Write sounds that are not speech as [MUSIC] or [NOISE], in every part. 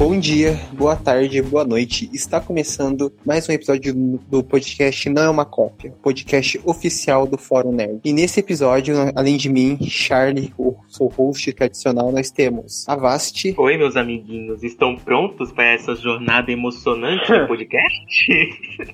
Bom dia, boa tarde, boa noite. Está começando mais um episódio do podcast Não é uma Cópia, podcast oficial do Fórum Nerd. E nesse episódio, além de mim, Charlie, o seu host tradicional, nós temos a Vasti. Oi, meus amiguinhos, estão prontos para essa jornada emocionante do [LAUGHS] podcast?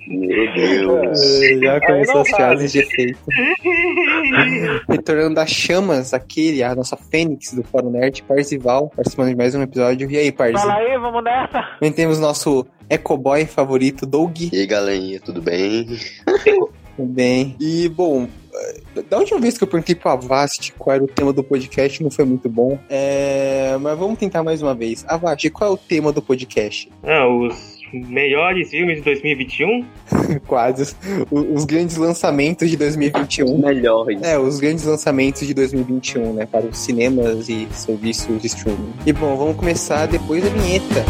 Meu Deus. Eh, Já começou as frases de efeito. [LAUGHS] Retornando das chamas, aquele, a nossa fênix do Fórum Nerd, Parzival, participando de mais um episódio. E aí, Parzi? Fala aí, vamos nessa. Também temos nosso ecoboy favorito, Doug. E aí, galerinha, tudo bem? Tudo bem. E, bom, eh, da última vez que eu perguntei pro Avast qual era o tema do podcast, não foi muito bom. É, Mas vamos tentar mais uma vez. Avast, qual é o tema do podcast? Ah, os melhores filmes de 2021? [LAUGHS] Quase. Os, os grandes lançamentos de 2021. Melhores. É, os grandes lançamentos de 2021, né? Para os cinemas e serviços de streaming. E bom, vamos começar depois da vinheta.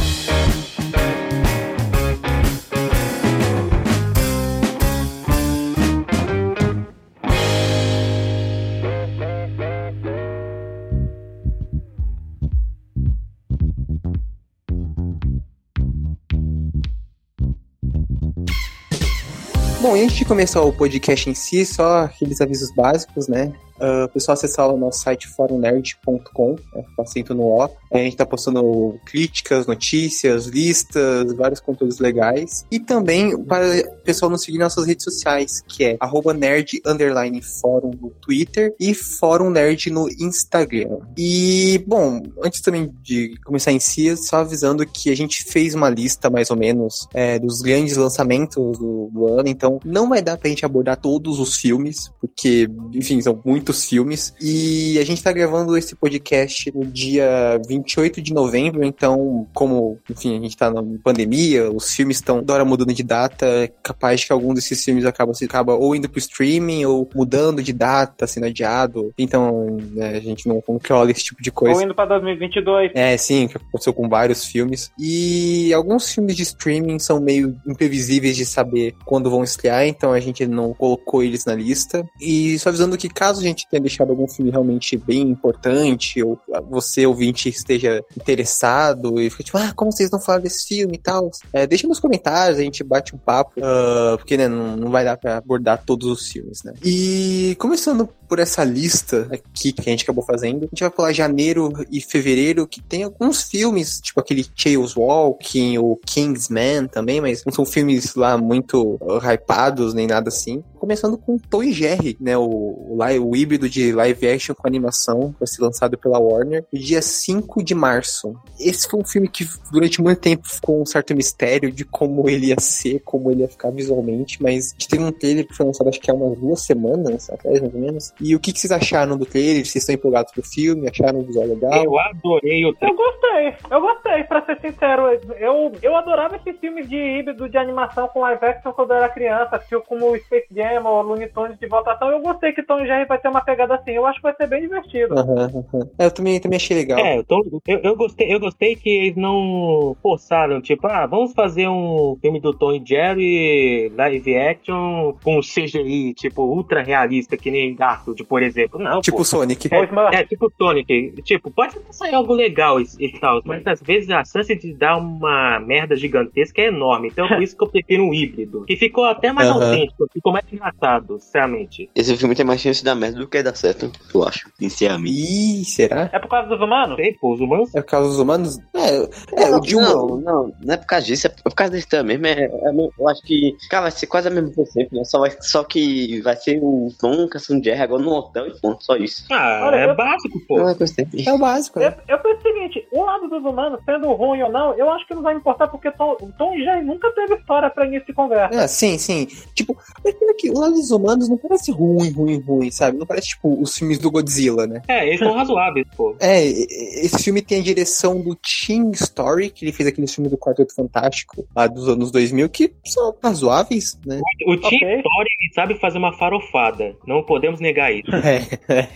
Bom, e antes de começar o podcast em si, só aqueles avisos básicos, né? Uh, pessoal acessar o nosso site forumnerd.com, né, acento no O. A gente tá postando críticas, notícias, listas, vários conteúdos legais. E também para o pessoal nos seguir nas nossas redes sociais, que é arroba nerd underline fórum no Twitter e fórum nerd no Instagram. E, bom, antes também de começar em si, só avisando que a gente fez uma lista mais ou menos é, dos grandes lançamentos do, do ano, então não vai dar pra gente abordar todos os filmes, porque, enfim, são muitos filmes. E a gente tá gravando esse podcast no dia 28 de novembro, então, como, enfim, a gente tá na pandemia, os filmes estão toda hora mudando de data, é capaz que algum desses filmes acaba, se acaba ou indo pro streaming ou mudando de data, sendo adiado. Então, né, a gente não controla esse tipo de coisa. Ou indo pra 2022. É, sim, que aconteceu com vários filmes. E alguns filmes de streaming são meio imprevisíveis de saber quando vão estrear, então a gente não colocou eles na lista. E só avisando que caso a gente tenha deixado algum filme realmente bem importante, ou você, ouvinte, esteja interessado e fica tipo, ah, como vocês não falaram desse filme e tal, é, deixa nos comentários, a gente bate um papo, uh, porque né, não, não vai dar pra abordar todos os filmes, né? E começando por essa lista aqui que a gente acabou fazendo. A gente vai pular janeiro e fevereiro, que tem alguns filmes, tipo aquele Chaos Walking, ou Kingsman também, mas não são filmes lá muito uh, hypados, nem nada assim. Começando com Tom e Jerry, né? O, o, o híbrido de live action com animação, vai ser lançado pela Warner, dia 5 de março. Esse foi um filme que durante muito tempo ficou um certo mistério de como ele ia ser, como ele ia ficar visualmente, mas a gente teve um trailer que foi lançado acho que há umas duas semanas atrás, mais ou menos. E o que, que vocês acharam do trailer? Vocês estão empolgados pro filme? Acharam o visual legal? Eu adorei o Eu gostei, eu gostei, pra ser sincero. Eu, eu adorava esses filmes de híbrido de animação com live action quando eu era criança, tipo como o Space Jam ou Looney Tunes de votação. Eu gostei que Tom Jerry vai ter uma pegada assim. Eu acho que vai ser bem divertido. Uhum, uhum. É, eu também, também achei legal. É, eu, eu, eu, gostei, eu gostei que eles não forçaram, tipo, ah, vamos fazer um filme do Tom e Jerry live action com CGI, tipo, ultra realista, que nem Garfield, por exemplo. Não, tipo pô. Sonic. É, é, tipo Sonic. Tipo, pode sair algo legal e, e tal, mas às vezes a chance de dar uma merda gigantesca é enorme. Então por isso que eu prefiro um híbrido. Que ficou até mais Aham. autêntico, ficou mais engraçado, sinceramente. Esse filme tem mais chance de dar merda do que dar certo, eu acho, sinceramente. Ih, será? É por causa dos humanos? Sei, pô, os humanos. É por causa dos humanos? É, é o de um. não, não, não é por causa disso, é por causa desse também mesmo. É, é, eu acho que, cara, vai ser quase a mesma coisa sempre, né? Só, vai, só que vai ser o Tom Cação Jerry agora no hotel e ponto, só isso. Ah, Olha, é eu- básico, pô. Não é coisa sempre. É o básico, Eu, né? eu penso o seguinte, o lado dos humanos, sendo ruim ou não, eu acho que não vai importar porque Tom, Tom e Jerry nunca teve história pra início de conversa. É, sim, sim. Tipo, mas pior que o lado dos humanos não parece ruim, ruim, ruim, sabe? Não parece, tipo, os filmes do Godzilla, né? É, eles são razoáveis, pô. É, e- e- esse filme tem a direção do Tim Story, que ele fez aquele filme do Quarteto Fantástico, lá dos anos 2000, que são razoáveis, né? O Tim Ok. Story ele sabe fazer uma farofada. Não podemos negar isso. [LAUGHS] É, é.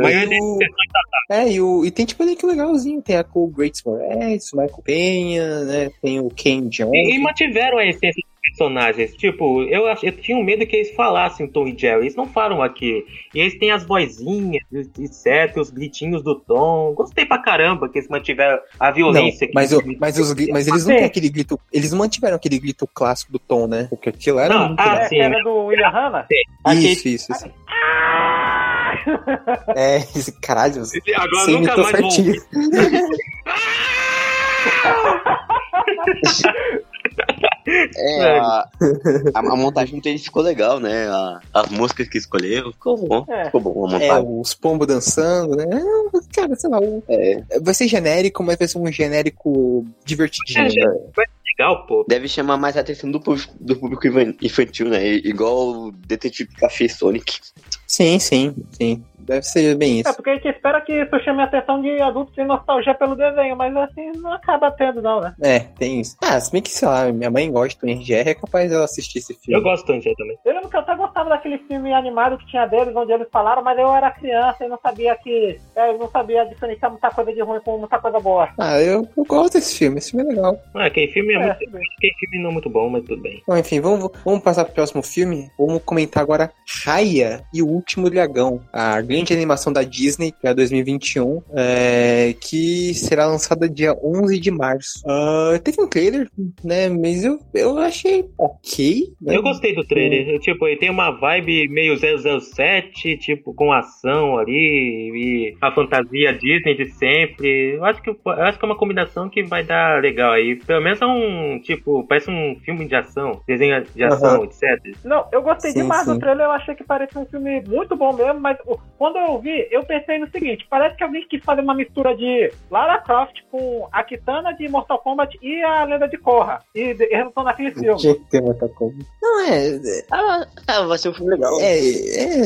Mas E ele o- É, e, o, e tem tipo elenco legalzinho, tem a Cole Grace Moretz, o Michael Penha, né? Tem o Ken Jeong. E, mantiveram a essência personagens. Tipo, eu, eu tinha um medo que eles falassem Tom e Jerry. Eles não falam aqui. E eles têm as vozinhas, etc, os gritinhos do Tom. Gostei pra caramba que eles mantiveram a Não, violência. mas, que- o- mas, os, mas eles não têm aquele grito. Eles não mantiveram aquele grito clássico do Tom, né? Porque aquilo era Não, muito. ah, É, sim, que era do William Hanna? Aquele- isso, isso, isso. [LAUGHS] É, esse caralho. Você Agora você nunca mais vou [LAUGHS] certinho. [LAUGHS] É, a, [LAUGHS] a, a montagem dele ficou legal, né? A- as músicas que escolheu, ficou bom. É. Ficou bom a É, montagem. os pombos dançando, né? É, Cara, sei lá, o- É. vai ser genérico, mas vai ser um genérico divertidinho. É, né? Legal, pô. Deve chamar mais a atenção do, público- do público infantil, né? Igual o Detetive Café Sonic. Sim, sim, sim. Deve ser bem É, isso. porque a gente espera que isso chame a atenção de adultos sem nostalgia pelo desenho, mas assim não acaba tendo, não, né? É, tem isso. Ah, se bem que, sei lá, minha mãe gosta do NGR, é capaz dela assistir esse Eu filme. gosto tanto já também. Eu lembro que eu até gostava daquele filme animado que tinha deles, onde eles falaram, mas eu era criança e não sabia que. é, Eu não sabia diferenciar muita coisa de ruim com muita coisa boa. Ah, eu, eu gosto desse filme, esse filme é legal. Ah, aquele filme é, É, muito. Aquele filme não é muito bom, mas tudo bem. Bom, enfim, vamos, vamos passar pro próximo filme. Vamos comentar agora Raya e o Último Dragão, a grande animação da Disney para 2021, é, que será lançada dia 11 de março. Ah, teve um trailer, né? Mas eu, eu achei ok. né? Eu gostei do trailer. Eu, Tipo, ele tem uma vibe meio 007, tipo, com ação ali e a fantasia Disney de sempre. Eu acho que, eu acho que é uma combinação que vai dar legal aí. Pelo menos é um, tipo, parece um filme de ação, desenho de ação, Aham. etc. Não, eu gostei Sim, demais sim. do trailer, eu achei que parecia um filme muito bom mesmo, mas o- quando eu vi, eu pensei no seguinte, parece que alguém quis fazer uma mistura de Lara Croft com a Kitana de Mortal Kombat e a Lenda de Korra, e eles estão naquele filme. Tinha que ter Mortal Kombat. Não, é. Ah, ah, vai ser um filme legal. É.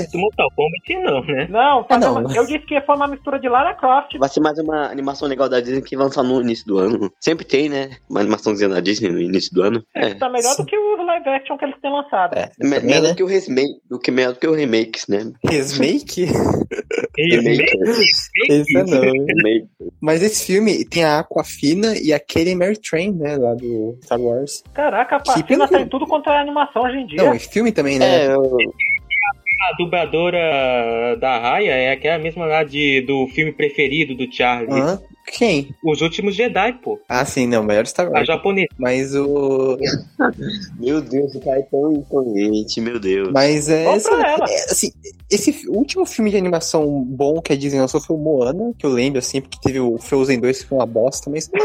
é Do Mortal Kombat não, né? Não, Ah, não. uma- eu disse que foi uma mistura de Lara Croft. Vai ser mais uma animação legal da Disney que vai lançar no início do ano. Sempre tem, né? Uma animaçãozinha da Disney no início do ano. É. Tá melhor do que o live action que eles têm lançado. é, melhor né? do que o remake, do que melhor do que o remakes, né? Remake? Esse é não. Mas esse filme tem a Aquafina e a Katie Mary Train, né? Lá do Star Wars. Caraca, a pelo- tá em tudo quanto é animação hoje em dia. Não, e filme também, né? É, eu- A dubladora da Raya é aquela mesma lá de, do filme preferido do Charlie. Quem? Os Últimos Jedi, pô. Ah, sim, não, melhor Star A Wars. japonesa. Mas o. [LAUGHS] Meu Deus, o cara é tão imponente, meu Deus. Mas é. Ela. é, assim, esse último filme de animação bom que a Disney lançou foi o Moana, que eu lembro, assim, porque teve o Frozen 2 que foi uma bosta, mas é,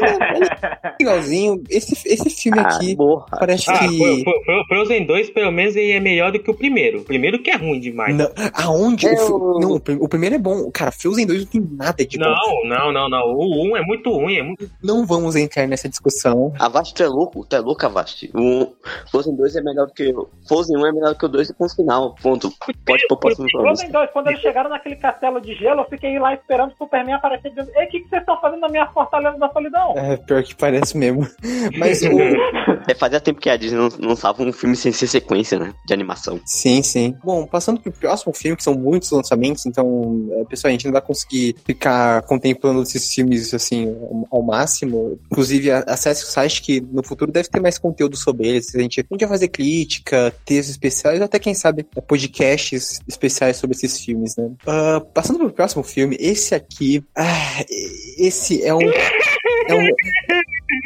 é legalzinho. Esse, esse filme Ah, aqui porra. parece Ah, que. Fro- Fro- Fro- Frozen 2, pelo menos, ele é melhor do que o primeiro. O primeiro que é ruim demais. Não, aonde? É o, não, o prim- o primeiro é bom. Cara, Frozen 2 não tem nada de bom. Não, não, não, não. O 1 é muito ruim, é muito. Não vamos entrar nessa discussão. A tu é louco, tu é louco, Avast. O Frozen 2 é melhor do que o. Frozen 1 é melhor que o 2 e ponto final. Ponto. Pode pôr próximo pra Frozen 2, quando eles chegaram naquele castelo de gelo, eu fiquei lá esperando o Superman aparecer dizendo: Ei, o que, que vocês estão fazendo na minha fortaleza da solidão? É, pior que parece mesmo. [LAUGHS] Mas o. É, fazia tempo que a Disney não não lançava um filme sem ser sequência, né? De animação. Sim, sim. Bom, passando pro próximo filme, que são muitos lançamentos, então, é, pessoal, a gente não vai conseguir ficar contemplando esses filmes, assim, ao, máximo. Inclusive, acesse o site que no futuro deve ter mais conteúdo sobre eles. A gente, a fazer crítica, textos especiais, até, quem sabe, é, podcasts especiais sobre esses filmes, né? Ah, passando pro próximo filme, esse aqui, ah, esse é um... É um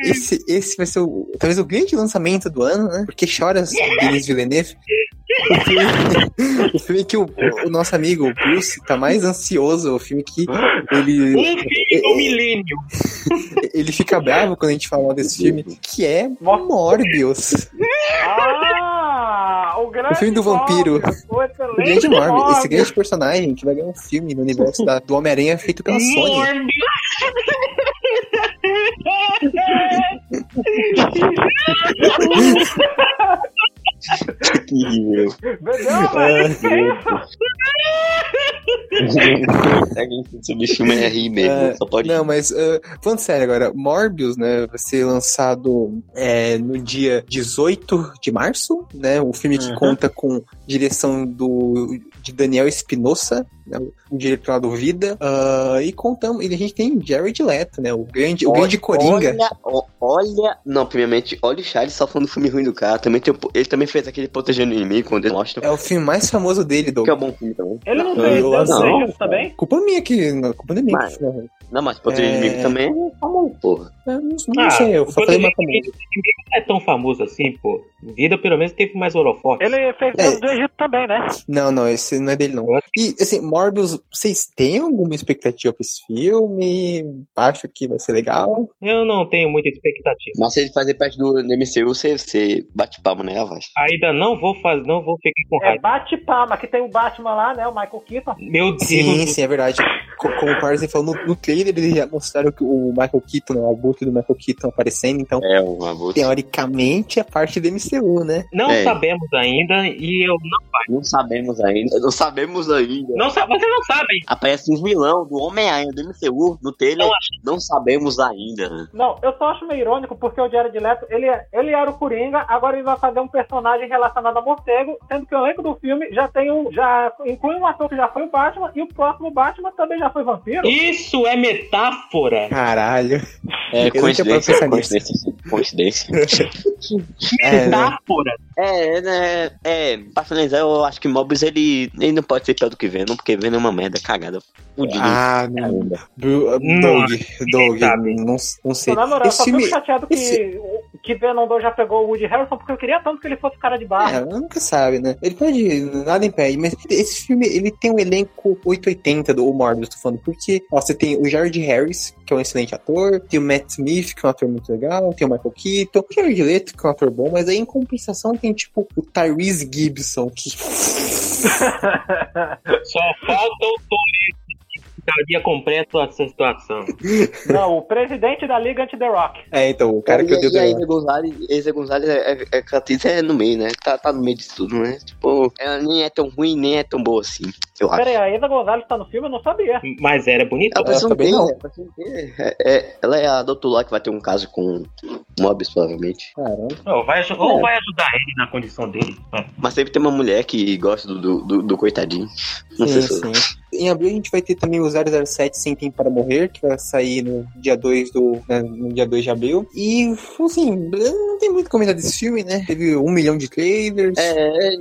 esse, esse vai ser o, talvez o grande lançamento do ano, né? Porque choras, Denis Villeneuve. O [LAUGHS] filme, o filme que o, o nosso amigo Bruce tá mais ansioso, o filme que ele, Um filme do milênio. [LAUGHS] ele fica bravo quando a gente fala desse filme, que é Morbius. Ah, o grande O filme do vampiro. Morbius, O O grande Morbius, esse Morbius. grande personagem que vai ganhar um filme no universo da- do Homem-Aranha feito pela Sony. Morbius. [LAUGHS] Terrível. Velho? Que isso? A gente sobre esse filme é rir mesmo. É, só pode. Não, mas uh, falando sério agora, Morbius, né, vai ser lançado é, no dia 18 de março, né? O filme que Uhum. conta com direção do de Daniel Espinosa, né, o diretor lá do Vida. Ah, e contamos, e a gente tem Jared Leto, né? O grande, o grande Coringa. Olha, olha. Não, primeiramente, olha o Charles só falando do filme ruim do cara. Também tem, ele também fez aquele Protegendo o Inimigo, quando ele mostra. É o filme mais famoso dele, Doug. Que é um bom filme também. Ele não fez eu Deus não. Anjos também? Culpa minha que. não, Culpa minha. Mas- que é ruim. Não, mas o É. Inimigo também é famoso, porra. Eu não, não Ah, sei, eu só falei mais Protegendo famoso. não é tão famoso assim, pô. Vida pelo menos teve mais holofote. Ele fez É. Do Egito também, né? Não, não, esse não é dele, não. E, assim, Morbius, vocês têm alguma expectativa pra esse filme? Acho que vai ser legal. Eu não tenho muita expectativa. Mas se ele fazer parte do MCU, você, você bate palma, né, Avaz? Ainda não vou fazer, não vou ficar com É raiva. bate palma, que tem o Batman lá, né? O Michael Keaton. Meu Deus. Sim, sim, é verdade. Co- Como o Parson falou, no, no trailer eles já mostraram que o Michael Keaton, o abutre do Michael Keaton aparecendo, então, É, teoricamente, é parte do MCU, né? Não É. sabemos ainda e eu não. Não sabemos ainda. Não sabemos ainda. Não sa- vocês não sabem. Aparece um vilão do Homem-Aranha do MCU no trailer. Não Não sabemos ainda. Não, eu só acho meio irônico porque o Jared Leto, ele, ele era o Coringa, agora ele vai fazer um personagem relacionado a morcego, sendo que o elenco do filme já tem um, já inclui um ator que já foi o Batman e o próximo Batman também já foi vampiro. Isso é metáfora. Caralho. É, coincidência, pensar coincidência. Coincidência. [LAUGHS] É, né? Metáfora. É, né? É, pra finalizar, eu acho que Mobius ele, ele não pode ser pior do que Venom, porque Venom é uma merda cagada. Fudido. Ah, não. Bru- Hum, Doug, Doug, sabe. não, não sei. Na moral, eu Esse só filme. fico chateado que, esse- que Venom 2 já pegou o Woody Harrison, porque eu queria tanto que ele fosse cara de barro. É, nunca sabe, né? Ele pode, nada impede, mas esse filme, ele tem um elenco 880 do Morbius, tô falando, porque, ó, você tem o Jared Harris, que é um excelente ator, tem o Matt Smith, que é um ator muito legal, tem o Michael Keaton, o Jared Leto, que é um ator bom, mas aí em compensação tem, tipo, o Tyrese Gibson, que... [LAUGHS] Só falta o Toledo estaria completo essa situação. [LAUGHS] Não, o presidente da Liga Anti-The Rock. É, então, o cara que eu e, e dei a Isa Gonzalez, Isa Gonzalez é, é, é, é no meio, né? Tá, tá no meio disso tudo, né? Tipo, ela nem é tão ruim, nem é tão boa assim, eu acho. Pera aí, a Isa Gonzalez tá no filme? Eu não sabia. Mas era bonito. Ela também gay, não. né? É, é, ela é a doutor lá que vai ter um caso com Mobius, provavelmente. Caramba. Ou vai, ou vai ajudar ele na condição dele. É. Mas sempre tem uma mulher que gosta do, do, do- do coitadinho. Não sei Sim, se sim. Em abril a gente vai ter também o 007 Sem Tempo para Morrer, que vai sair no dia 2 do, né, no dia 2 de abril. E, assim, não tem muito comentar desse filme, né? Teve um milhão de trailers. É,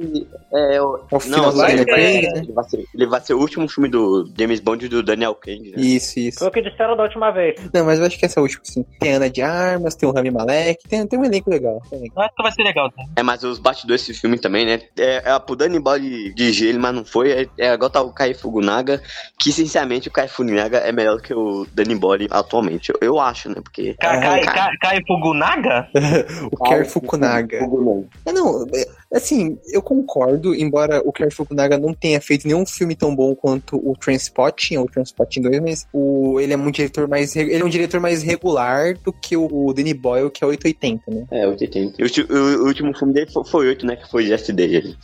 é, eu- É o final do vai- é, né? ele, vai ser, ele vai ser o último filme do James Bond e do Daniel Craig. Né? Isso, isso. Foi o que disseram da última vez. Não, mas eu acho que essa é a última, sim. Tem a Ana de Armas, tem o Rami Malek, tem, tem um elenco legal. Tem um elenco. Eu acho que vai ser legal. Tá? É, mas os bastidores desse filme também, né? É, é pro Danny Boy dirigir ele, mas não foi. É, é agora tá o Kai Fukunaga, que sinceramente o Kai Fukunaga é melhor que o Danny Boy atualmente. Eu, eu acho, né? Porque. Kai, Kai, cara. Kai, Kai Fugunaga? [LAUGHS] o Kerr Fukunaga. Fukunaga. É, não, é, assim, eu concordo, embora o Kerr Fukunaga não tenha feito nenhum filme tão bom quanto o Transpotting, ou o Transpotting 2, mas o, ele é um diretor mais ele é um diretor mais regular do que o, o Danny Boyle, que é 880, né? É, 880. E o, o- o último filme dele foi, foi 8, né? Que foi Yesterday. ali.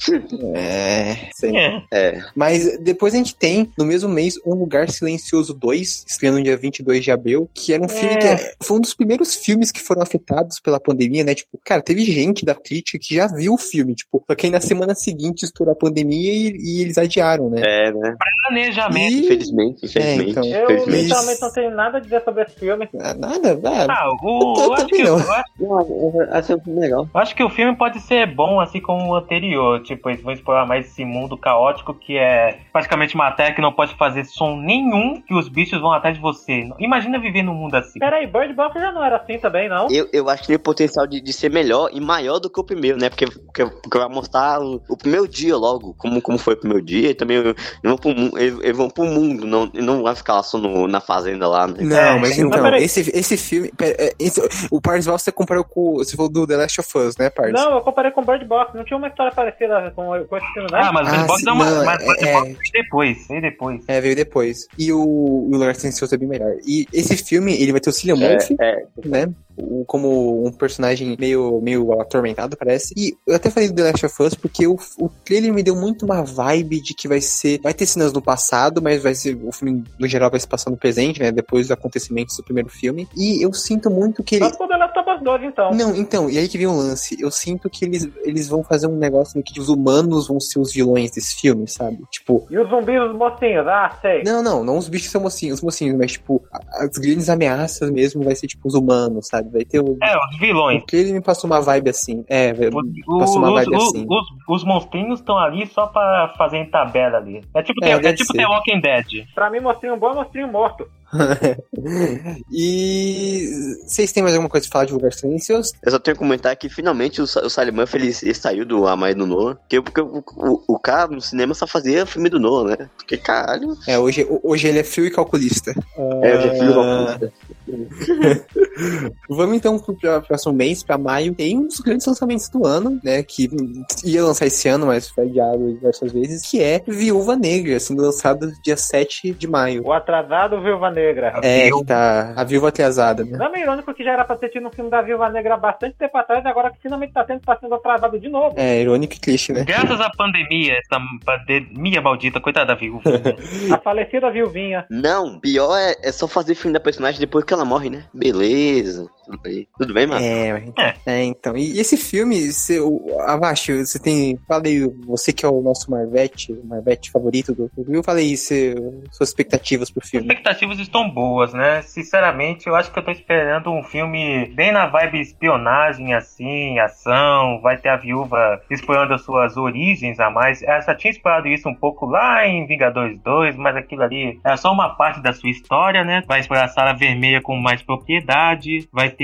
É, sei. É. É. Mas depois a gente tem, no mesmo mês, Um Lugar Silencioso 2, estreando no dia 22 de abril, que era um filme que é- foi um dos primeiros filmes que foram afetados pela pandemia, né? Tipo, cara, teve gente da crítica que já viu o filme, tipo, só que aí na semana seguinte estourou a pandemia e, e eles adiaram, né? É, né? Planejamento. E- Infelizmente, infelizmente. então. Eu, infelizmente. literalmente, não tenho nada a dizer sobre esse filme. Ah, Nada, ah, Ah, Eu o, tô- eu, acho também que, eu, acho, um filme legal. eu acho que o filme pode ser bom, assim como o anterior. Tipo, eles vão explorar mais esse mundo caótico que é praticamente uma terra que não pode fazer som nenhum que os bichos vão atrás de você. Imagina viver num mundo assim. Pera aí, Bird Box já não era assim também, não? Eu, eu acho que tem o potencial de, de ser melhor e maior do que o primeiro, né? Porque, porque, porque vai mostrar o, o primeiro dia logo, como, como foi o primeiro dia, e também eles vão pro, eles, eles vão pro mundo, não, e não vai ficar lá só no- na fazenda lá, né? Não, É, mas então, peraí. esse, esse filme. pera, é, esse- o Parsval você comparou com. Você falou do The Last of Us, né, Pars? Não, eu comparei com Bird Box. Não tinha uma história parecida com, com esse filme, né? Ah, mas o Ah, Bird Box é uma. não, mas Bird é- Box veio depois, veio depois. É, veio depois. E o, o Lugar Silencioso é bem melhor. E esse filme, ele vai ter o Cillian Murphy, É, é, né? o- como um personagem meio, meio atormentado, parece. E eu até falei do The Last of Us porque o, o trailer me deu muito uma vibe de que vai ser. Vai ter cenas no passado, mas vai ser. O filme, no geral, vai se passar no presente, né? Depois dos acontecimentos do primeiro filme. E eu sinto muito que ele. Pro The Last of Us 2, então. Não, então, e aí que vem o lance. Eu sinto que eles, eles vão fazer um negócio em que os humanos vão ser os vilões desse filme, sabe? Tipo, E os zumbis, os mocinhos, ah, sei. não, não, não os bichos são mocinhos, os mocinhos, mas tipo, as grandes ameaças mesmo vai ser tipo os humanos, sabe? Vai ter o. É, os vilões. Porque ele me passou uma vibe assim. É, Os, passou uma os, vibe os, assim. os, os monstrinhos estão ali só pra fazer em tabela ali. É tipo, É, The, é tipo ser. The Walking Dead. Pra mim, monstrinho bom é monstrinho morto. [LAUGHS] e vocês têm mais alguma coisa pra falar de Lugar Silencioso? Eu só tenho que comentar que finalmente o, o Silent Murphy ele, ele saiu do A Mais do Nolan. Porque, porque o, o, o cara no cinema só fazia filme do Nolan, né? Porque caralho. É, hoje, hoje ele é frio e calculista. É, eu já fiz Ah, uma [LAUGHS] Vamos então pro pra- próximo mês, pra maio. Tem um dos grandes lançamentos do ano, né? Que ia lançar esse ano, mas foi adiado diversas vezes. Que é Viúva Negra, sendo lançado dia 7 de maio. O atrasado Viúva Negra. É, que tá a viúva atrasada, né? Não é irônico que já era pra ter tido um filme da Viúva Negra há bastante tempo atrás, e agora que finalmente tá tendo, tá sendo atrasado de novo. É, irônico e triste, né? Graças à pandemia, essa pandemia maldita, coitada da viúva. [LAUGHS] A falecida viuvinha. Não, pior é, é só fazer filme da personagem depois que ela morre, né? Beleza. Tudo bem, Tudo bem mano? É, mas- é, então. E esse filme, você, o, abaixo, você tem. Falei, você que é o nosso Marvete, o Marvete favorito do Will, falei isso, suas expectativas pro As filme. expectativas estão boas, né? Sinceramente, eu acho que eu tô esperando um filme bem na vibe espionagem, assim, ação. Vai ter a viúva explorando as suas origens a mais. Essa tinha explorado isso um pouco lá em Vingadores 2, mas aquilo ali é só uma parte da sua história, né? Vai explorar a Sala Vermelha com mais propriedade. Vai ter,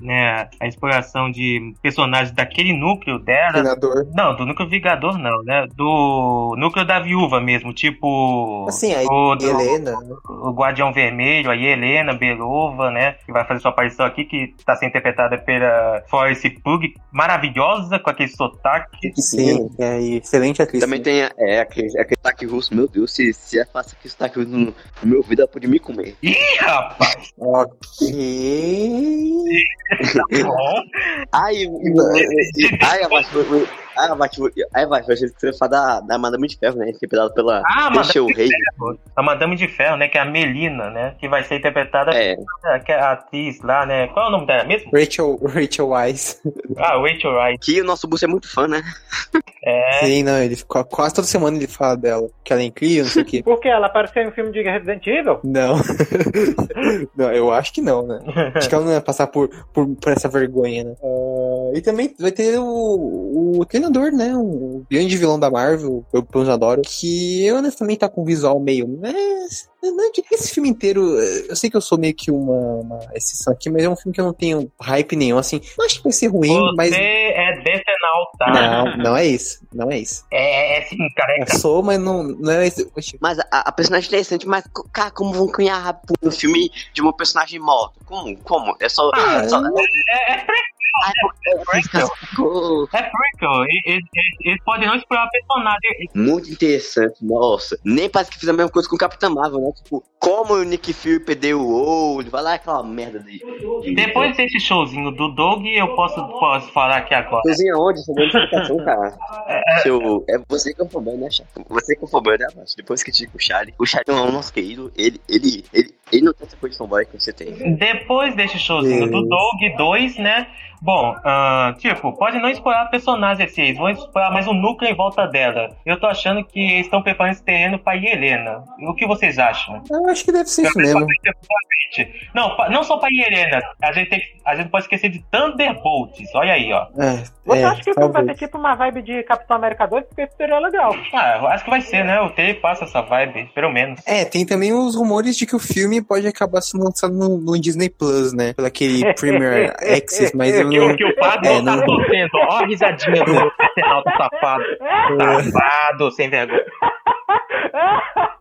né, a exploração de personagens daquele núcleo dela. Senador. Não, do núcleo Vingador não, né? Do núcleo da viúva mesmo, tipo. Assim, aí, o do- Helena. o Guardião Vermelho, aí Helena Belova, né? Que vai fazer sua aparição aqui, que tá sendo interpretada pela Forrest Pug, maravilhosa, com aquele sotaque. Sim, é excelente atriz. Também tem é, aquele, aquele sotaque russo, meu Deus, se, se é fácil aquele sotaque russo no, no meu ouvido, ela pode me comer. Ih, rapaz! Ok. Ayo, ay, ay, ai, abaixo, achei que você ia falar da, da Madame de Ferro, né? Interpretado pela Ah, Rachel Rey. a Madame de Ferro, né? Que é a Melina, né? Que vai ser interpretada É, pela que é a atriz lá, né? Qual é o nome dela mesmo? Rachel, Rachel Wise. Ah, Rachel Wright. que o nosso Bus é muito fã, né? É. Sim, não, ele ficou quase toda semana ele fala dela. Que ela é incrível, não sei o quê. [LAUGHS] Por que ela apareceu em um filme de Resident Evil? Não. [LAUGHS] não, eu acho que não, né? Acho que ela não ia passar por, por, por essa vergonha, né? Ah, e também vai ter o, o treinador, né? O grande vilão da Marvel, o Planjadoro, que eu honestamente tá com um visual meio. Mas, que esse filme inteiro. Eu sei que eu sou meio que uma, uma exceção aqui, mas é um filme que eu não tenho hype nenhum, assim. Não acho que vai ser ruim, Você mas. é decenal, tá? Não, não é isso. Não é isso. É, é sim, careca. Eu sou, mas não, não é isso. Oxi. Mas a, a personagem é interessante, mas, cara, como vão criar no filme de uma personagem morta? Como? Como? É só. Ah, só É, é Ai, prequel. É prequel. Eles, eles, eles podem não explorar personagem. muito interessante, nossa. Nem parece que fiz a mesma coisa com o Capitão Marvel, né? Tipo, como o Nick Fury perdeu o olho, vai lá aquela merda de. de- Depois desse showzinho do Doug, eu posso, posso falar aqui agora. Cozinha onde? Você deu explicação, cara. Seu, é você que é o problema, né, Chato? Você que é o problema, né? Depois que critica o Charlie. O Charlie é o nosso querido. Ele, ele, ele, ele não tem essa coisa de fanboy que você tem. Depois desse showzinho do. Doug 2, né? Bom, ah, tipo, pode não explorar personagens assim, eles vão explorar mais um núcleo em volta dela. Eu tô achando que eles estão preparando esse terreno pra Helena. O que vocês acham? Eu acho que deve ser isso mesmo. Não, não só pra Helena. A gente, tem, a gente pode esquecer de Thunderbolts. Olha aí, ó. É, Você é, acha que vai ter tipo uma vibe de Capitão América 2? Porque seria legal. Ah, acho que vai ser, né? O T passa essa vibe, pelo menos. É, tem também os rumores de que o filme pode acabar sendo lançado no, no Disney Plus, né? Pelo aquele Premier [LAUGHS] Access, mas eu não. o- que o padre É, não tá não- torcendo. Ó a risadinha do Senalto safado. Safado, sem vergonha.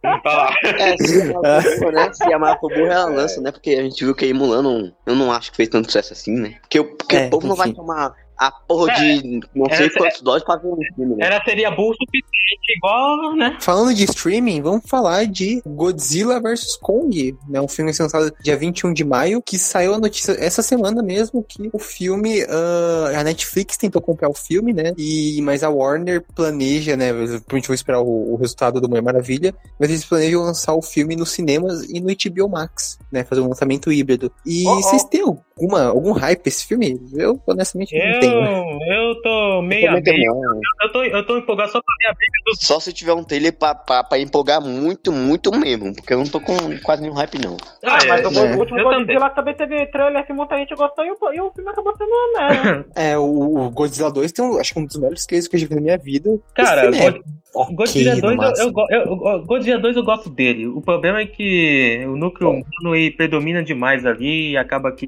Olha lá. É, se boa, [LAUGHS] né? Se a for boa, ela lança, né? Porque a gente viu que a Mulan não, eu não acho que fez tanto sucesso assim, né? Porque, o- porque É, o povo não vai enfim. tomar a porra de não sei Essa- quantos dólares pra ver um filme, né? Ela seria burro o suficiente, igual, né? Falando de streaming, vamos falar de Godzilla vs Kong, né? Um filme lançado dia 21 de maio, que saiu a notícia essa semana mesmo que o filme, ah, a Netflix tentou comprar o filme, né? E mas a Warner planeja, né? A gente vai esperar o, o resultado do Mulher Maravilha, mas eles planejam lançar o filme nos cinemas e no HBO Max, né? Fazer um lançamento híbrido. E Oh, oh. vocês têm alguma algum hype esse filme? Eu honestamente não Eu, tenho. eu tô meio Também tem meio. não. Eu tô, eu tô empolgado só pra ver a briga dos. Só se tiver um trailer pra, pra, pra empolgar muito, muito mesmo. Porque eu não tô com quase nenhum hype, não. Ah, mas o, né? o último Eu Godzilla também. teve trailer que muita gente gostou e o, e o filme acabou sendo uma [COUGHS] merda. É, o, o Godzilla 2 tem um, acho que um dos melhores trailers que eu já vi na minha vida. Cara, é God- ok, Godzilla no 2, eu, eu, eu- eu- Godzilla 2 eu gosto dele. O problema é que o núcleo humano ele predomina demais ali e acaba que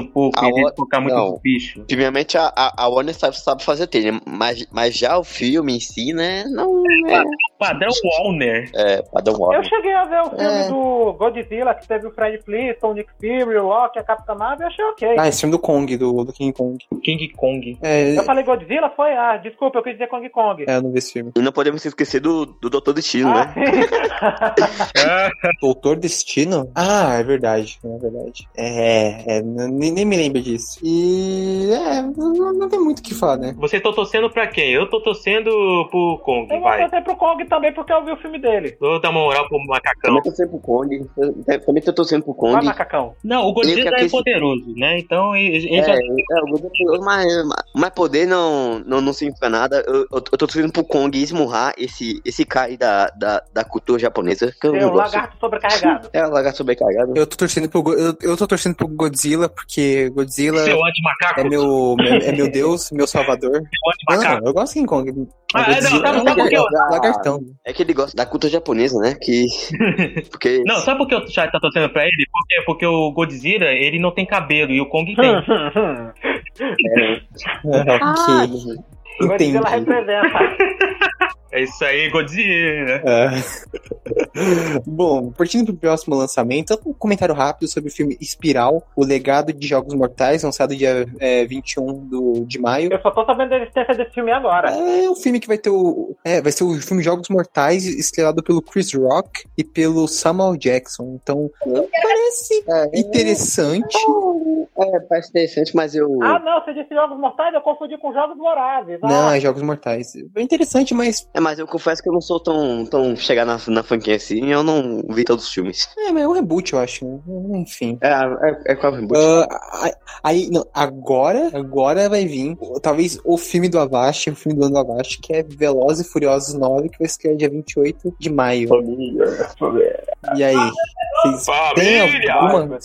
um pouco A e de o- focar muito não. no bicho. Primeiramente, a, a, a Warner sabe, sabe fazer trailer, mas, mas já o filme em si, né? Não é, Padrão Warner. é padrão Eu Warner. cheguei a ver o filme É. do Godzilla, que teve o Fred Flintstone, o Nick Fury, o Loki, a Capitã Marvel, eu achei ok. Ah, esse filme do Kong, do, do King Kong. King Kong. É, Eu falei Godzilla, foi? Ah, desculpa, eu quis dizer Kong Kong. é, eu não vi esse filme. E não podemos esquecer do, do Doutor Destino, Ah, né? Ah, [LAUGHS] Doutor Destino? Ah, é verdade, é verdade. É, é nem, nem me lembro disso. E é, não, não tem muito o que falar, né? Você tá torcendo pra quem? Eu tô torcendo pro Kong, eu vou vai. torcer pro Kong também, porque eu vi o filme dele. Vou dar uma moral pro macacão. Também tô torcendo pro Kong. Também tô torcendo pro Vai, Kong. macacão. Não, o Godzilla é aqui- poderoso, né? Então ele, É, já. é, o Godzilla- mas, mas poder não, não, não significa nada. Eu, eu, tô torcendo pro Kong esmurrar esse, esse cara aí da, da, da cultura japonesa. Que eu não um gosto. lagarto sobrecarregado. [LAUGHS] É, o lagarto sobrecarregado. Eu tô torcendo pro, eu, eu tô torcendo pro Godzilla, porque Godzilla Seu anti-macaco. é meu, meu- é meu [LAUGHS] deus, meu salvador. Seu Não, anti-macaco. eu gosto de King Kong. Ah, é, não, sabe- é um sabe por quê? lagar- É que ele gosta da cultura japonesa, né? Que. [LAUGHS] Porque. Não, sabe por que o chat tá torcendo pra ele? Porque, porque o Godzilla, ele não tem cabelo e o Kong tem. [LAUGHS] [LAUGHS] ok. Entendi. Godzilla representa. É isso aí, Godzilla. É. [LAUGHS] Bom, partindo pro próximo lançamento, um comentário rápido sobre o filme Espiral, o legado de Jogos Mortais, lançado dia é, 21 do, de maio. Eu só tô sabendo da existência desse filme agora. É um filme que vai ter o. É, vai ser o filme Jogos Mortais, estrelado pelo Chris Rock e pelo Samuel Jackson. Então, parece É, interessante. é, parece interessante, mas eu. Ah, não, você disse Jogos Mortais, eu confundi com Jogos Vorazes. Ah, Não, é Jogos Mortais. É interessante, mas. É, mas eu confesso que eu não sou tão, tão chegar na, na franquia assim, eu não vi todos os filmes. É, mas é um reboot, eu acho. né? Enfim. É, é, é qual reboot? Ah, aí- não, agora, agora vai vir, talvez o filme do Avast, o filme do ano do Avast, que é Velozes e Furiosos 9, que vai estrear dia 28 de maio. E aí? Vocês têm Família! alguma...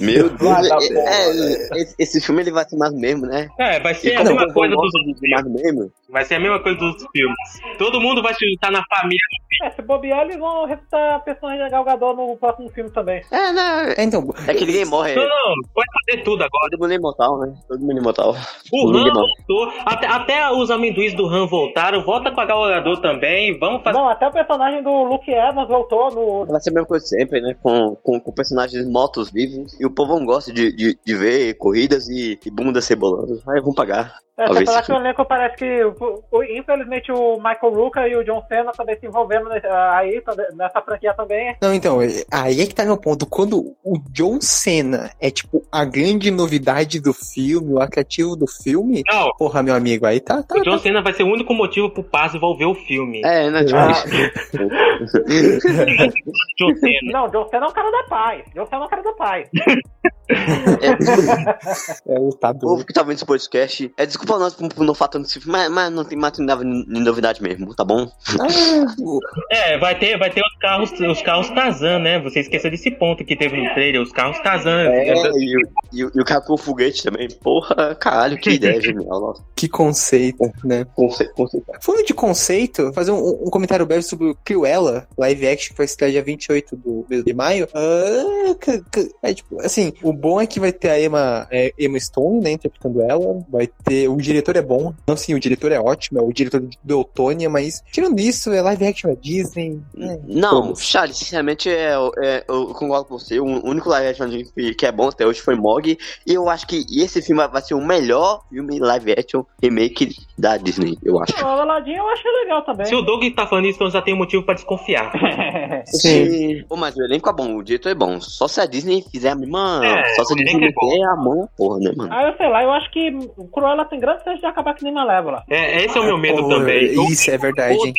meu Deus, é, é, esse, filme ele vai ser mais mesmo, né? É, vai E ser a mesma coisa dos de mais mesmo, Vai ser a mesma coisa dos filmes. Todo mundo vai se juntar na família. É, se bobear, eles vão ressuscitar a personagem de Galgador no próximo filme também. é, né? É, então, É que ninguém morre. Não, não, pode fazer tudo agora. Todo mundo é imortal, né? Todo mundo é imortal. O Ninguém Han voltou. Até, até os amendoins do Han voltaram. Volta com a Galgador também. Vamos fazer. Não, até o personagem do Luke Evans voltou no. Vai ser a mesma coisa sempre, né? Com, com, com personagens mortos vivos. E o povo não gosta de, de, de ver corridas e, e bunda cebolando. Aí vão pagar. É, Talvez você falar que o elenco parece que, o- o- infelizmente, o Michael Rooker e o John Cena também se envolvendo aí, nessa franquia também. não, então, é- aí é que tá meu ponto. Quando o John Cena é, tipo, a grande novidade do filme, o atrativo do filme, Não, porra, meu amigo, aí tá... tá, o John tá- Cena vai ser o único motivo pro Paz ver o filme. É, né? Tipo, Ah, [LAUGHS] John Cena. não, John Cena é um cara da paz. John Cena é um cara da paz. [LAUGHS] é o tá o povo que tá vendo esse podcast, é desculpa nós falar tanto desse filme, mas, mas não tem mais de novidade mesmo, tá bom? [LAUGHS] É, vai ter, vai ter os carros, os carros Tarzan, né? Você esqueceu desse ponto que teve no trailer, os carros Tarzan. É, e, o- e, e o cara com foguete também. Porra, caralho, que ideia genial. Nossa, que conceito, né? conceito, conceito. Falando de conceito, fazer um, um comentário breve sobre o Cruella, live action, que vai estrear dia 28 do, de maio. Ah, é tipo, assim, assim, o bom é que vai ter a Emma, é, Emma Stone, né, interpretando ela. Vai ter. O diretor é bom. Não, sim, o diretor é ótimo, é o diretor do Eutônia, mas tirando isso, é live action, é Disney. É, Não, todos. Charles, sinceramente, é, é, eu concordo com você. O único live action que é bom até hoje foi Mog. E eu acho que esse filme vai ser o melhor filme live action remake da Disney, eu acho. O Aladdin eu achei legal também. Se o Doug tá falando isso, então já tem motivo pra desconfiar. [LAUGHS] Sim. Pô, mas o elenco é bom, o diretor é bom. Só se a Disney fizer a mesma. É, só se a Disney elenco é a mão porra, né, mano? Ah, eu sei lá, eu acho que o Cruella tem grande chance de acabar que nem Malévola. É, esse é o meu medo Pô, também. Eu, Isso, é verdade. eu odeio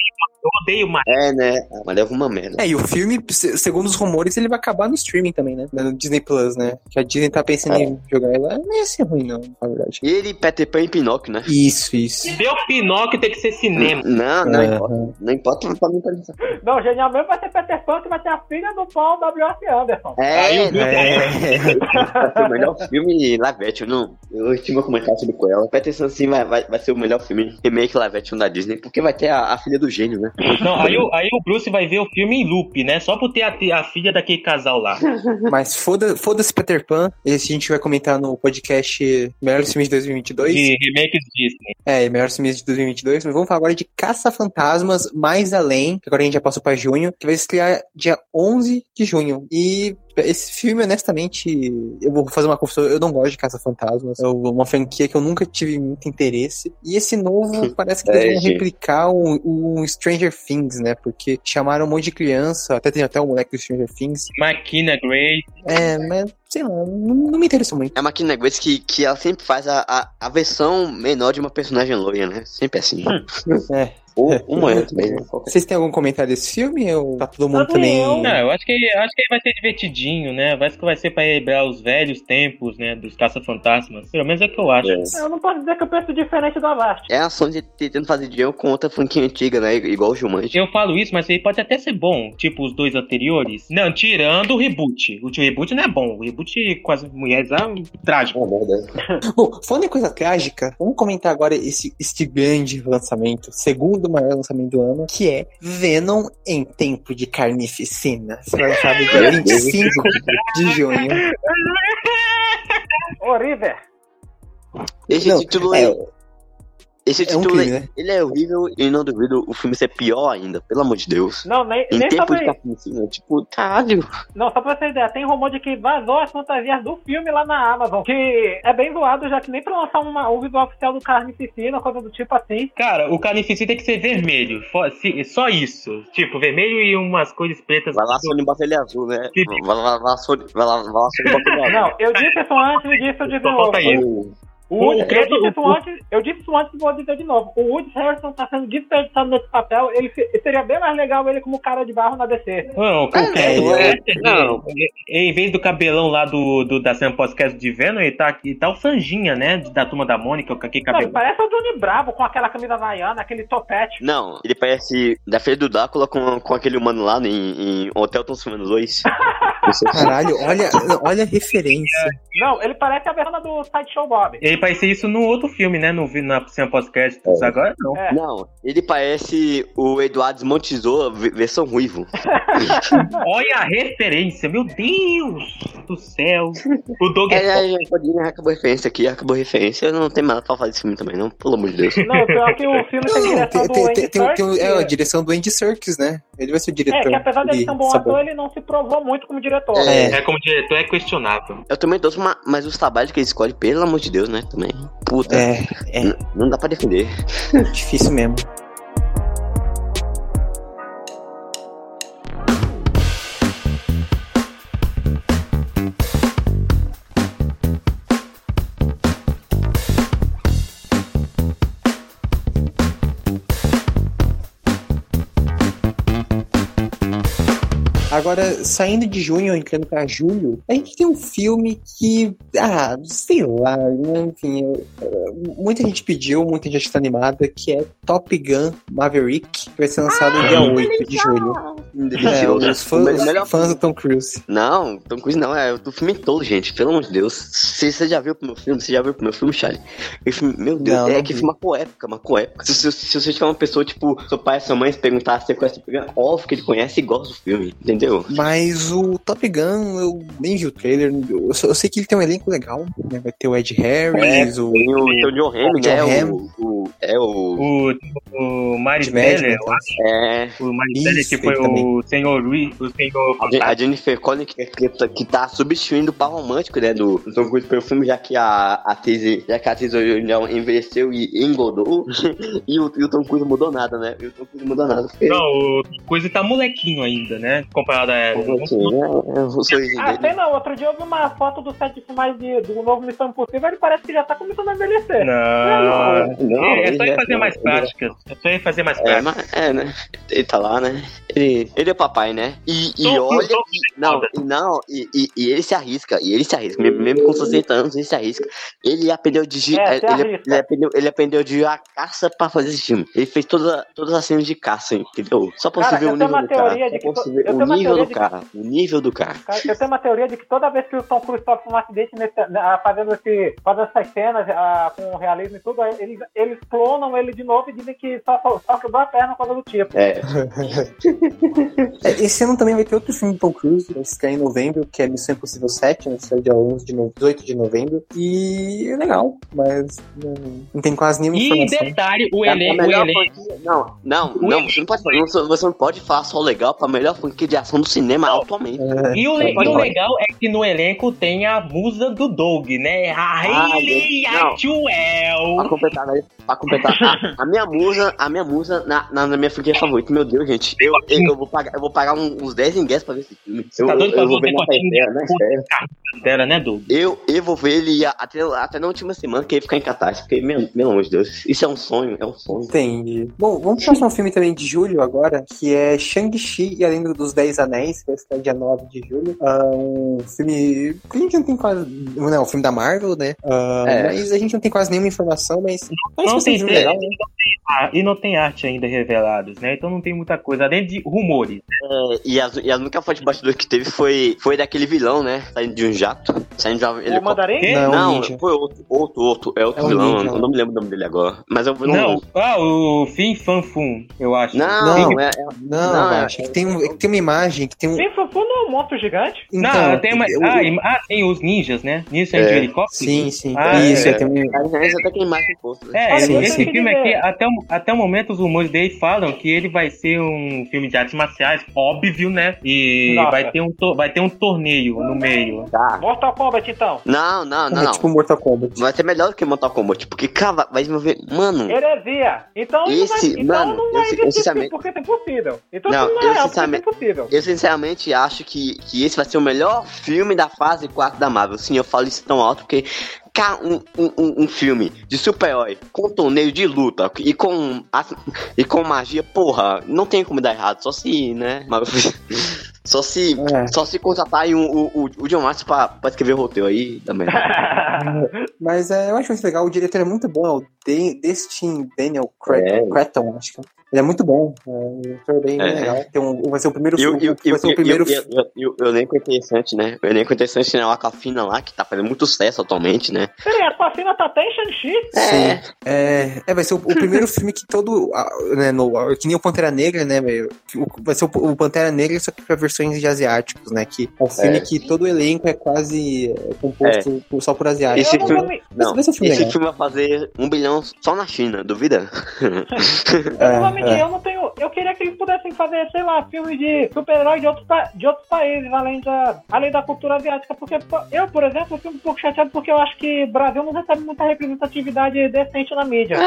mais. É, né? Mas leva uma merda. É, e o filme, se- segundo os rumores, ele vai acabar no streaming também, né? No Disney Plus, né? Que a Disney tá pensando É. em jogar ela. Não ia ser ruim, não, na verdade. Ele, Peter Pan e Pinóquio, né? Isso, isso. Meu Pinóquio tem que ser cinema. Não, não Aham. importa. Não importa pra mim, pra mim. Não, genial mesmo vai ser Peter Pan, que vai ter a filha do Paul W.S. Anderson. É, né? É. vai ser o melhor filme live action. Não, eu tinha meu comentário sobre Cruella. Peter Pan, sim, vai, vai, vai ser o melhor filme remake action da Disney, porque vai ter a, a filha do gênio, né? Não, aí, o- aí o Bruce vai ver o filme em loop, né? Só por ter a, a filha daquele casal lá. [LAUGHS] Mas foda- foda-se Peter Pan. Esse a gente vai comentar no podcast Melhores Filmes de 2022. De remakes Disney. É, Melhores Filmes de 2022. Mas vamos falar agora de Caça-Fantasmas Mais Além. que Agora a gente já passou pra junho. Que vai estrear dia 11 de junho. E esse filme, honestamente, eu vou fazer uma confusão. Eu não gosto de Caça-Fantasmas. É uma franquia que eu nunca tive muito interesse. E esse novo parece que É, eles vão gente. replicar o, o Stranger Things, né? Porque chamaram um monte de criança. Até tem até o moleque do Stranger Things. Maquina Grey. É, mas sei lá, não, não me interessou muito. É uma Kina Grace que, que ela sempre faz a, a, a versão menor de uma personagem loira, né? Sempre assim. É. Ou uma é também, né? Vocês têm algum comentário desse filme? Ou tá todo mundo Tá também. bom. Não, eu acho que, eu acho que vai ser divertidinho, né? Vai, que vai ser pra lembrar os velhos tempos, né? Dos caça-fantasmas. Pelo menos é o que eu acho. É. Eu não posso dizer que eu penso diferente do Avast. É a Sony tentando fazer dinheiro com outra franquia antiga, né? Igual o Jumanji. Eu falo isso, mas ele pode até ser bom, tipo os dois anteriores. Não, tirando o reboot. O reboot não é bom. O reboot com as mulheres é um trágico. É verdade. Bom, falando em coisa trágica, vamos comentar agora esse, este grande lançamento, segundo maior lançamento do ano, que é Venom em Tempo de Carnificina. Lançar no dia 25 de junho. Ô, River, Esse Não, título é, Esse é um título crime, é- né? ele é horrível e não duvido o filme ser pior ainda, pelo amor de Deus. não, nem, Em nem só tempo pra de isso. carnificina, tipo, caralho. Não, só pra você ter ideia, tem rumor de que vazou as fantasias do filme lá na Amazon, que é bem zoado, já que nem pra lançar uma, um visual oficial do Carnificina, coisa do tipo assim. Cara, o carnificina tem que ser vermelho. Só isso. Tipo, vermelho e umas cores pretas. Vai lá, Sony bota ele azul, né? Vai lá, vai lá, Sony, vai lá, vai lá, Sony bota ele azul. Não, eu disse isso antes e disse eu Só novo. falta isso. O- Woody, O- eu disse isso o- antes, eu disse isso antes e vou dizer de novo. O Woody Harrison tá sendo desperdiçado nesse papel, ele se- seria bem mais legal ele como cara de barro na DC. Não, qualquer É, é, é, não. Em vez do cabelão lá do, do da cena podcast de Venom, ele tá aqui, tá o Franjinha, né? Da turma da Mônica, com aquele Não, ele cabelo. parece o Johnny Bravo com aquela camisa havaiana, aquele topete. Não, ele parece da Feira do Drácula com, com aquele humano lá em, em Hotel Transformando 2. [LAUGHS] Não sei se- Caralho, olha, olha a referência. Não, ele parece a versão do Sideshow Bob. Ele parecia isso no outro filme, né? No, vi- na cena podcast. É. Agora não. É. Não, ele parece o Eduardo Montesoura ve- versão ruivo. [LAUGHS] Olha a referência, meu Deus do céu. O Doug é, É, é, é, Podinho, acabou a referência aqui, acabou a referência. Não tem mais nada pra falar desse filme também, não, pelo amor de Deus. Não, pior que o filme tem Não, direção tem, do tem, Andy tem, tem, tem, Serkis, é a direção do Andy Serkis, né? Ele vai ser o É, diretor. que apesar dele ser um bom Sabor. ator, ele não se provou muito como diretor. É. é como diretor, é questionável. Eu também torço, ma- mas os trabalhos que ele escolhe, pelo amor de Deus, né? Também. Puta. É, é Não dá pra defender. difícil mesmo. Agora, saindo de junho, entrando pra julho, a gente tem um filme que, ah, sei lá, né, enfim, muita gente pediu, muita gente está animada, que é Top Gun Maverick, que vai ser lançado no dia 8 de julho. É, os fãs, me- melhor os fãs do Tom Cruise. Não, Tom Cruise não, é o filme todo, gente, pelo amor de Deus. Você você já viu o meu filme? Você já viu o meu filme, Charlie? Filme- meu Deus, Não, é não que filme marcou época, marcou época. Se, se, se você tiver uma pessoa, tipo, seu pai, sua mãe, se perguntar se você conhece o filme, óbvio que ele conhece e gosta do filme, entendeu? Entendeu? Mas o Top Gun, eu nem vi o trailer. Eu, só- eu sei que ele tem um elenco legal, né? Vai ter o Ed Harris, o. Tem o, tem o John Hamm, né? O, o- é o. O, o Miles Teller, então. É. o Miles Teller que foi também. o senhor Rui, o senhor A, a Jennifer Connelly que, que, que tá substituindo o par romântico, né, do, do Tom Cruise pelo filme, já que a atriz, já que a atriz já envelheceu e engordou, [LAUGHS] e o, e o Tom Cruise mudou nada, né, e o Tom Cruise mudou nada. Porque, Não, o coisa tá molequinho ainda, né? Comparado a ela. assim, né, Ah, não. Outro dia eu vi uma foto do set de filmagem de, do novo Missão Impossível ele parece que já tá começando a envelhecer. Não. Não, é, é ele só ir fazer mais ele- práticas. É só ir fazer mais É, práticas. mas, é, né? Ele tá lá, né? Ele, ele é papai, né? E, e olha. Não, e não, e, e, e ele se arrisca, e ele se arrisca, mesmo, mesmo com 60 anos, ele se arrisca. Ele aprendeu de. É, ele, ele aprendeu, ele aprendeu de a caça pra fazer esse filme. Ele fez toda, todas as cenas de caça, entendeu? Só pra Cara, você ver o nível do cara. eu tenho uma nível do de que- cara. O nível do cara. Cara, eu tenho uma teoria de que toda vez que o Tom Cruise sofre um acidente nesse, ah, fazendo, esse, fazendo essas cenas ah, com realismo e tudo, eles, eles clonam ele de novo e dizem que só, só quebrou a perna por causa do tipo. É, [LAUGHS] É, Esse ano também vai ter outro filme do Tom Cruise, vai estrear em novembro, que é Missão Impossível 7, né? Estreia dia 11 de no... 18 de novembro. E é legal, mas não, não tem quase nenhuma E informação. detalhe, o É elenco, franquia- Não, não, não, você não pode não- você não pode falar só legal pra melhor franquia de ação do cinema atualmente. É, E o, e o legal é que no elenco tem a musa do Doug, né? A Hayley não. Pra Atwell. completar, né? Pra completar, [LAUGHS] a, a minha musa, a minha musa na, na, na minha franquia favorita, meu Deus, gente, eu, eu, eu vou pagar, eu vou pagar um- uns 10 ingressos pra ver esse filme. Eu, tá doido pra eu ver vou ver na Fé, na Fé. Dela, né, Doug? Eu, eu vou ver ele até, até na última semana que ele ficar em catástrofe. Porque, meu, pelo amor de Deus, isso é um sonho, é um sonho. Entendi. Bom, vamos pro próximo filme também de julho agora, que é Shang-Chi e a Lenda dos Dez Anéis, que vai estrear dia 9 de julho. Ah, um filme que a gente não tem quase... Não, um filme da Marvel, né? Ah, É. Mas a gente não tem quase nenhuma informação, mas... Não tem filme legal, né? Ah, e não tem arte ainda revelados, né? Então não tem muita coisa, além de rumores. É, e, as, e a única fonte de bastidor que teve foi, foi daquele vilão, né? Saindo de um jato. Saindo de um O. Mandarim? Não, Não, foi outro, outro, outro. É outro É um vilão. ninja. Eu não me lembro o nome dele agora. Mas um vilão. Não, ah, o Fin Fan Fum, eu acho. Não, Não. é, é- Não, Não, eu é- acho que tem, é que tem uma imagem que tem um... Não é um monstro gigante? Não, Então, tem uma. eu- Ah, im- ah, tem os ninjas, né? Ninjas É. de helicóptero? Sim, sim. Ah, isso, é. é, tem um... Até tem imagem posto. Né? É, Olha, Sim, esse sim. filme aqui, até o, até o momento, os rumores dele falam que ele vai ser um filme de artes marciais, óbvio, né? E Nossa. vai ter, um, to- vai ter um torneio no meio. Tá. Mortal Kombat, então. Não, não, não, é não. tipo Mortal Kombat. Vai ser melhor do que Mortal Kombat. Porque, cara, vai se mover. Mano. Heresia. Então, não Esse, vai, então mano, não eu vai existir, eu sinceramente- porque é impossível. Então Não, não, não eu é real, porque é impossível. Eu sinceramente acho que, que esse vai ser o melhor filme da fase 4 da Marvel. Sim, eu falo isso tão alto porque. Um, um, um- um filme de super-herói com torneio de luta e com, e com magia, porra, não tem como dar errado. Só se, né? [LAUGHS] Só se. É. Só se contratarem o, o, o, o John Watts pra, pra escrever o roteiro aí também. [LAUGHS] Mas é, eu acho muito legal, o diretor é muito bom, é o De- Destin Daniel Cretton, É. Cretton, acho que Ele é muito bom, é um bem, É. legal. Tem um, vai ser o primeiro E o- filme, e o- e o- vai ser o e o- primeiro e o- e o- e o- e o elenco é interessante, né? O elenco é interessante né? O Aquafina lá, que tá fazendo muito sucesso atualmente, né? Peraí, a Aquafina tá até em Shang-Chi? Sim. É, é, vai ser o, o primeiro [LAUGHS] filme que todo. Né, no, que nem o Pantera Negra, né? Vai ser o, o Pantera Negra, só que pra versões de asiáticos, né? Que é um filme É. que todo o elenco é quase é, composto por- só por asiáticos. Esse eu não filme- me, Não, um filme esse filme vai fazer um bilhão só na China, duvida? [LAUGHS] eu mentir, é. eu não tenho. Eu queria que eles pudessem fazer, sei lá, filmes de super-herói de, outros pa- de outros países, além da, além da cultura asiática. Porque eu, por exemplo, fico um pouco chateado porque eu acho que o Brasil não recebe muita representatividade decente na mídia.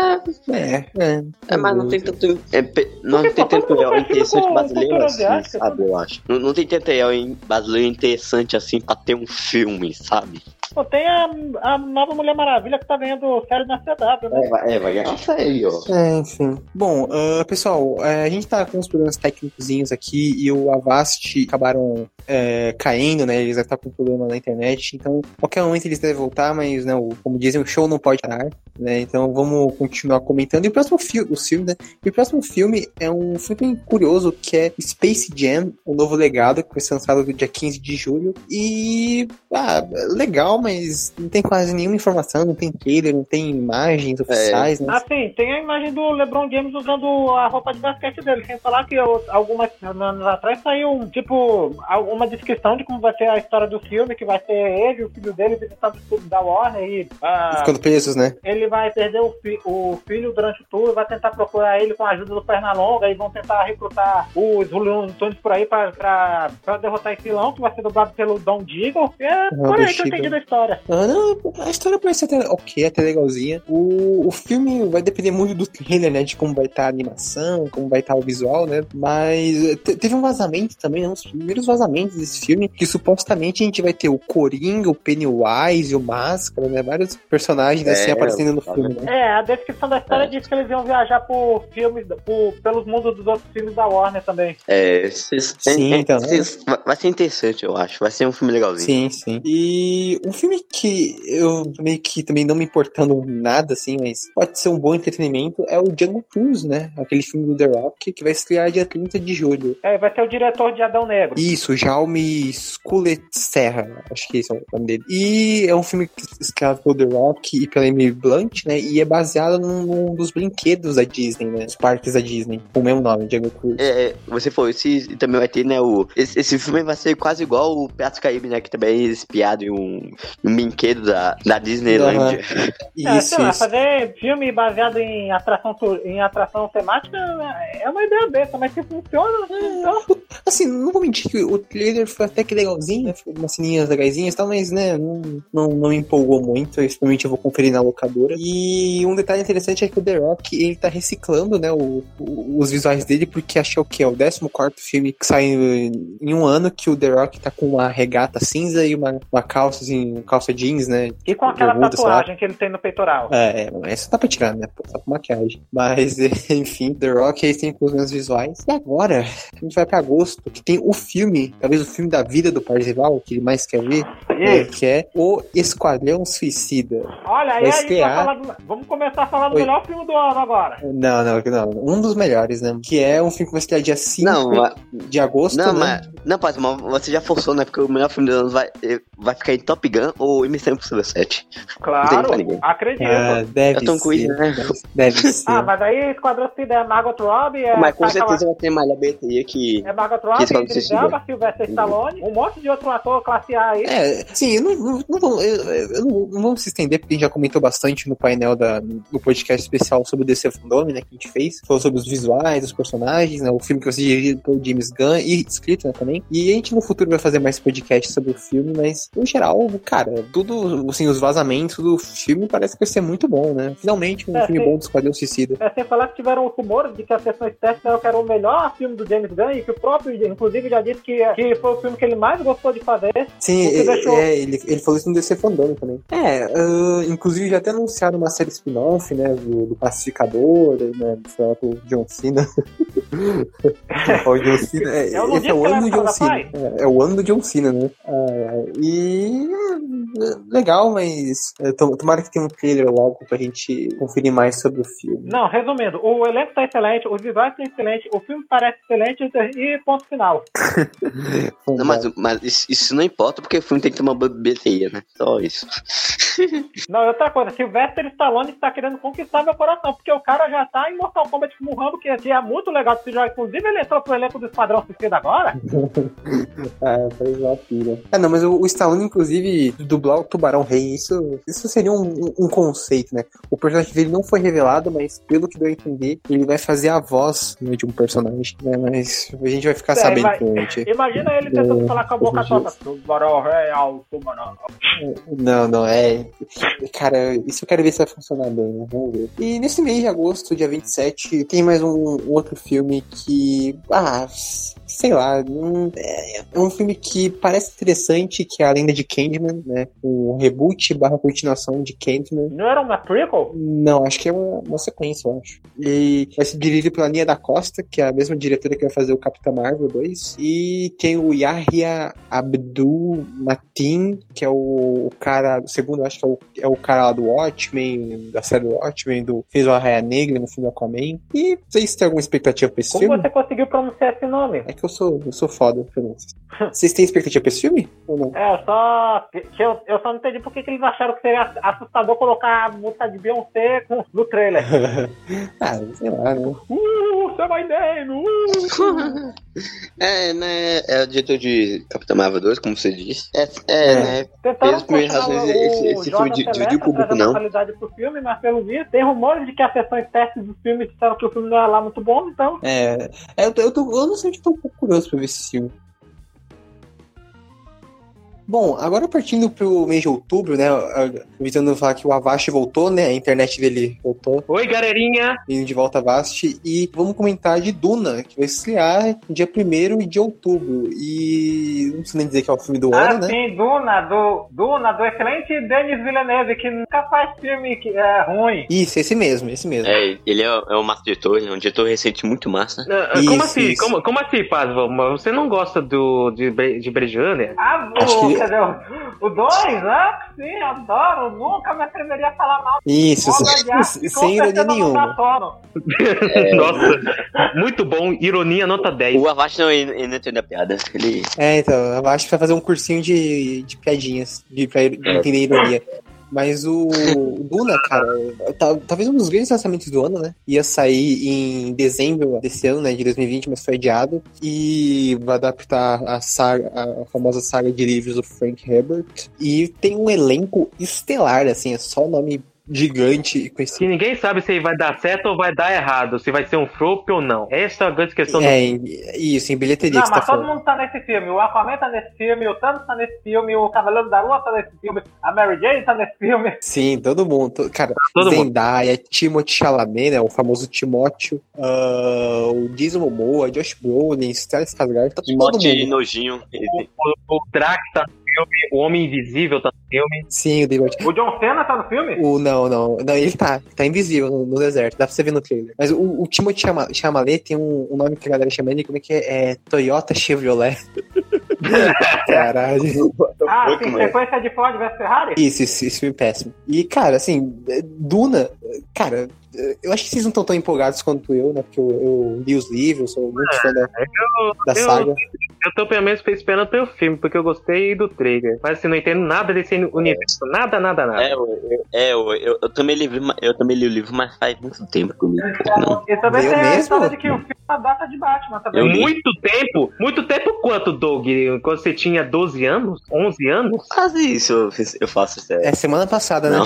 É, é. É, mas não tem tanto. É, pe- não Porque, tem pô, tanto real filme interessante brasileiro assim, asiática, sabe? Eu acho. Não, não tem tanto real em brasileiro interessante assim pra ter um filme, sabe? Pô, tem a, a nova Mulher Maravilha que tá ganhando série na CW, né? É, vai, é, vai ganhar isso aí, ó. É, enfim. Bom, ah, pessoal, eh, a gente tá com uns problemas técnicos aqui e o Avast acabaram eh, caindo, né? Eles já estão com problema na internet, então qualquer momento eles devem voltar, mas não, como dizem, o show não pode parar. Né? Então vamos continuar comentando. E o próximo filme, o filme, né? E o próximo filme é um filme curioso que é Space Jam, o novo legado, que vai ser lançado no dia 15 de julho. E ah, legal, mas não tem quase nenhuma informação, não tem trailer, não tem imagens oficiais, né? Ah, sim, tem a imagem do LeBron James usando a roupa de basquete dele, sem falar que eu- algumas anos atrás saiu, tipo, uma descrição de como vai ser a história do filme, que vai ser ele o filho dele visitando o estúdio da Warner e ah, Ficando presos, né? ele vai perder o, fi- o filho durante o tour, vai tentar procurar ele com a ajuda do Pernalonga e vão tentar recrutar os Looney Tunes por aí pra, pra, pra derrotar esse vilão, que vai ser dublado pelo Don Diego. É Ah, por aí que eu entendi da história. Ah, não, a história parece até ok, até legalzinha. O, o filme vai depender muito do trailer, né? De como vai estar a animação, como vai estar o visual, né? Mas te- teve um vazamento também, né? Os primeiros vazamentos desse filme, que supostamente a gente vai ter o Coringa, o Pennywise, o Máscara, né? Vários personagens assim É, aparecendo no tá filme, né? É, a descrição da história É. diz que eles iam viajar por filmes, por, pelos mundos dos outros filmes da Warner também. É, cês- Sim, é- então, cês- vai- vai ser interessante, eu acho. Vai ser um filme legalzinho. Sim, sim. E um filme que eu meio que também não me importando nada, assim, mas pode ser um bom entretenimento, é o Jungle Cruise, né? Aquele filme do The Rock, que vai estrear dia 30 de julho. É, vai ser o diretor de Adão Negro. Isso, Jaume Sculet Serra, acho que esse é o nome dele. E é um filme que- escrito pelo The Rock e pela Emily Blunt, né? E é baseado num, num dos brinquedos da Disney, né? Os parques da Disney, com o mesmo nome, Jungle Cruise. É, é, você falou, esse também vai ter, né, o... Esse, esse filme vai ser quase igual o Piratas Caribe, né, que também é espiado em um, um brinquedo da, da Disneyland. [LAUGHS] É, Isso, sei lá, isso. fazer filme baseado em atração, em atração temática é uma ideia besta, mas se funciona, então. [LAUGHS] Assim, não vou mentir que o trailer foi até que legalzinho, né? Umas ceninhas legaisinhas e tal, mas, né, não, não, não me empolgou muito. Eu, eu vou conferir na locadora. E um detalhe interessante é que o The Rock, ele tá reciclando, né, o, o- os visuais dele, porque acho que é o quê? É o 14 filme que sai em em um ano que o The Rock tá com uma regata cinza e uma, uma calça, assim, calça jeans, né? E com aquela Bermuda, sei lá. tatuagem que ele tem no peitoral. É, é, essa dá pra tirar, né? Pô, tá com maquiagem. Mas, [LAUGHS] enfim, The Rock aí tem com os meus visuais. E agora, a gente vai pra agosto, que tem o filme, talvez o filme da vida do Parzival, que ele mais quer ver, é, que é O Esquadrão Suicida. Olha, aí vai estrear. Falar do- vamos começar a falar do Oi. melhor filme do ano agora. Não, não, não. Um dos melhores, né? Que é um filme que vai estrear dia 5 Não, de agosto, não, né? mas, não, Paz, mas você já forçou, né, porque o melhor filme do ano vai, vai ficar em Top Gun ou Missão Impossível 7. Não tem Claro, acredito. Ah, deve É ser. né? Deve [LAUGHS] ser. Ah, mas aí Esquadrão Suicida é Margot Robbie, é, mas com Taika certeza vai ter mais bilheteria que... é Margot Que Robbie, Idris. Elba, Sylvester Stallone, um monte de outro ator classe A aí. É, sim, eu não, não, não, vou- eu, eu não, não vamos se estender, porque a gente já comentou bastante no painel da, no podcast especial sobre o DC Fandom, né, que a gente fez. Falou sobre os visuais, os personagens, né, o filme que vai ser dirigido pelo James Gunn e escrito né, também. E a gente no futuro vai fazer mais podcast sobre o filme, mas no geral, cara, tudo, assim, os vazamentos do filme parece que vai ser muito bom, né? Finalmente um É, filme sim. bom do Esquadrão Suicida. É, sem falar que tiveram rumores de que a sessão estética era o melhor filme do James Gunn e que o próprio, inclusive, já disse que, que foi o filme que ele mais gostou de fazer. Sim, é, deixou- é, ele, ele falou isso no DC Fandom também. É, ah, inclusive já até anunciaram uma série spin-off, né, do, do Pacificador, né, do do John Cena. [LAUGHS] o John Cena, é, Eu não esse é o ano do John Cena. É, é o ano do John Cena, né? Ah, e é, legal, mas é, tom- tomara que tenha um trailer logo pra gente conferir mais sobre o filme. Não, resumindo, o elenco tá excelente, os visuais estão excelentes, o filme parece excelente e ponto final. [LAUGHS] Não, mas, mas isso, isso não importa, porque o filme tem que ter uma bilheteria, né? Só isso. Não, e outra coisa, Sylvester Stallone está querendo conquistar meu coração, porque o cara já tá em Mortal Kombat como Rambo, que é muito legal de se jogar. Inclusive, ele entrou pro elenco do Esquadrão Suicida agora. [LAUGHS] Ah, faz uma pira. Ah, não, mas o, o Stallone, inclusive, dublar o Tubarão Rei, isso, isso seria um, um- conceito, né? O personagem dele não foi revelado, mas pelo que deu a entender, ele vai fazer a voz né, de um personagem, né? Mas a gente vai ficar É, sabendo vai-. [LAUGHS] Imagina ele tentando É, falar com a boca torta. dias. Tubarão real, tubarão. Não, não, é. Cara, isso eu quero ver se vai funcionar bem, né? Vamos ver. E nesse mês de agosto, dia 27, tem mais um outro filme que. Ah, sei lá, não- é, é um filme que parece interessante, que é a lenda de Candyman, né? Um reboot barra continuação de Candyman. Não era uma prequel? Não, acho que é uma, uma sequência, eu acho. E vai ser dirigido pela Nia da Costa, que é a mesma diretora que vai fazer o Capitão Marvel 2. E tem o Yahya Abdul Matin, que é o, o cara, o segundo, eu acho que é o, é o cara lá do Watchmen, da série do Watchmen, do fez o Arraia Negra no filme Aquaman. E vocês têm alguma expectativa pra esse Como filme? você conseguiu pronunciar esse nome? É que eu sou, eu sou foda, pronúncias. [LAUGHS] Vocês têm expectativa pra esse filme? Ou não? É, eu só. Eu, eu só não entendi por que eles acharam que seria assustador colocar a música de Beyoncé com- no trailer. [LAUGHS] ah, sei lá, né? Uh, você vai dentro! Uh. [LAUGHS] É, né? É o diretor de Capitão Marvel 2, como você disse. É, é, É. né? Tentaram Pelas primeiras razões, esse- esse filme de- dividiu o público, não. qualidade pro filme, mas pelo visto tem rumores de que as sessões testes do filme disseram que o filme não era lá muito bom, então. É, é, eu, tô, eu, tô, eu não sei, eu tô um pouco curioso pra ver esse filme. Bom, agora partindo pro mês de outubro, né? Evitando falar que o Avast voltou, né? A internet dele voltou, Oi, galerinha! indo de volta Avast. E vamos comentar de Duna, que vai estrear dia 1 de outubro. E não preciso nem dizer que é o filme do Ah, ano, né? sim, Duna, do, Duna, do excelente Denis Villeneuve, que nunca faz filme que é ruim. Isso, esse mesmo, esse mesmo. É, ele é, é um massa diretor, ele é um diretor recente muito massa. Ah, Isso, como assim? isso. Como, como assim, Paz? Você não gosta do, de, de Runner? Ah, Acho o, que- dizer, o 2, ah, sim, adoro, nunca me atreveria a falar mal. Isso, arte, sem ironia nenhuma. sono. [LAUGHS] Nossa, muito bom. Ironia nota 10. O Avast não, não entende a piada. Ele. É, então, acho que vai fazer um cursinho de, de piadinhas, de, pra ir- entender ironia. Mas o, o Duna, cara, tá- talvez um dos grandes lançamentos do ano, né? Ia sair em dezembro desse ano, né? De 2020, mas foi adiado. E vai adaptar a saga, a famosa saga de livros do Frank Herbert. E tem um elenco estelar, assim, é só nome gigante e Que conhecido. ninguém sabe se vai dar certo ou vai dar errado, se vai ser um flop ou não. Essa é a grande questão do É, isso, em bilheteria Não, que tá mas todo falando. mundo tá nesse filme. O Aquaman tá nesse filme, o Thanos tá nesse filme, o Cavaleiro da Lua tá nesse filme, a Mary Jane tá nesse filme. Sim, todo mundo. to- Cara, Todo mundo. Zendaya, Timothée Chalamet, né? O famoso Timóteo. ah, o Jason Momoa, Josh Brolin, Stellan Skarsgård, tá todo mundo. nojinho. Ele- O, o Drax tá filme, o Homem Invisível tá no filme. Sim, o David. O John Cena tá no filme? O, não, não, não, ele tá, tá invisível no, no deserto, dá pra você ver no trailer. Mas o, o Timothée Chama- Chalamet tem um, um nome que a galera chama ele, como é que é? É Toyota Chevrolet. [LAUGHS] Caralho. Ah, sim, sequência de Ford vs Ferrari? Isso, isso, isso filme é péssimo. E, cara, assim, Duna, cara, eu acho que vocês não estão tão empolgados quanto eu, né? Porque eu, eu li os livros, sou muito fã da, da eu- saga. Eu tô pelo menos esperando pelo filme, porque eu gostei do trailer. Mas assim, não entendo nada desse universo. Nada, nada, nada. É, eu, eu, é, eu, eu, eu também li, eu também li o livro, mas faz muito tempo que eu li. pô, Não. E também Eu tem a mesmo? história de que o filme é a data de Batman também. Eu li. Muito tempo? Muito tempo quanto, Doug? Quando você tinha 12 anos? 11 anos? Quase isso eu, fiz- eu faço, sério. É semana passada, né?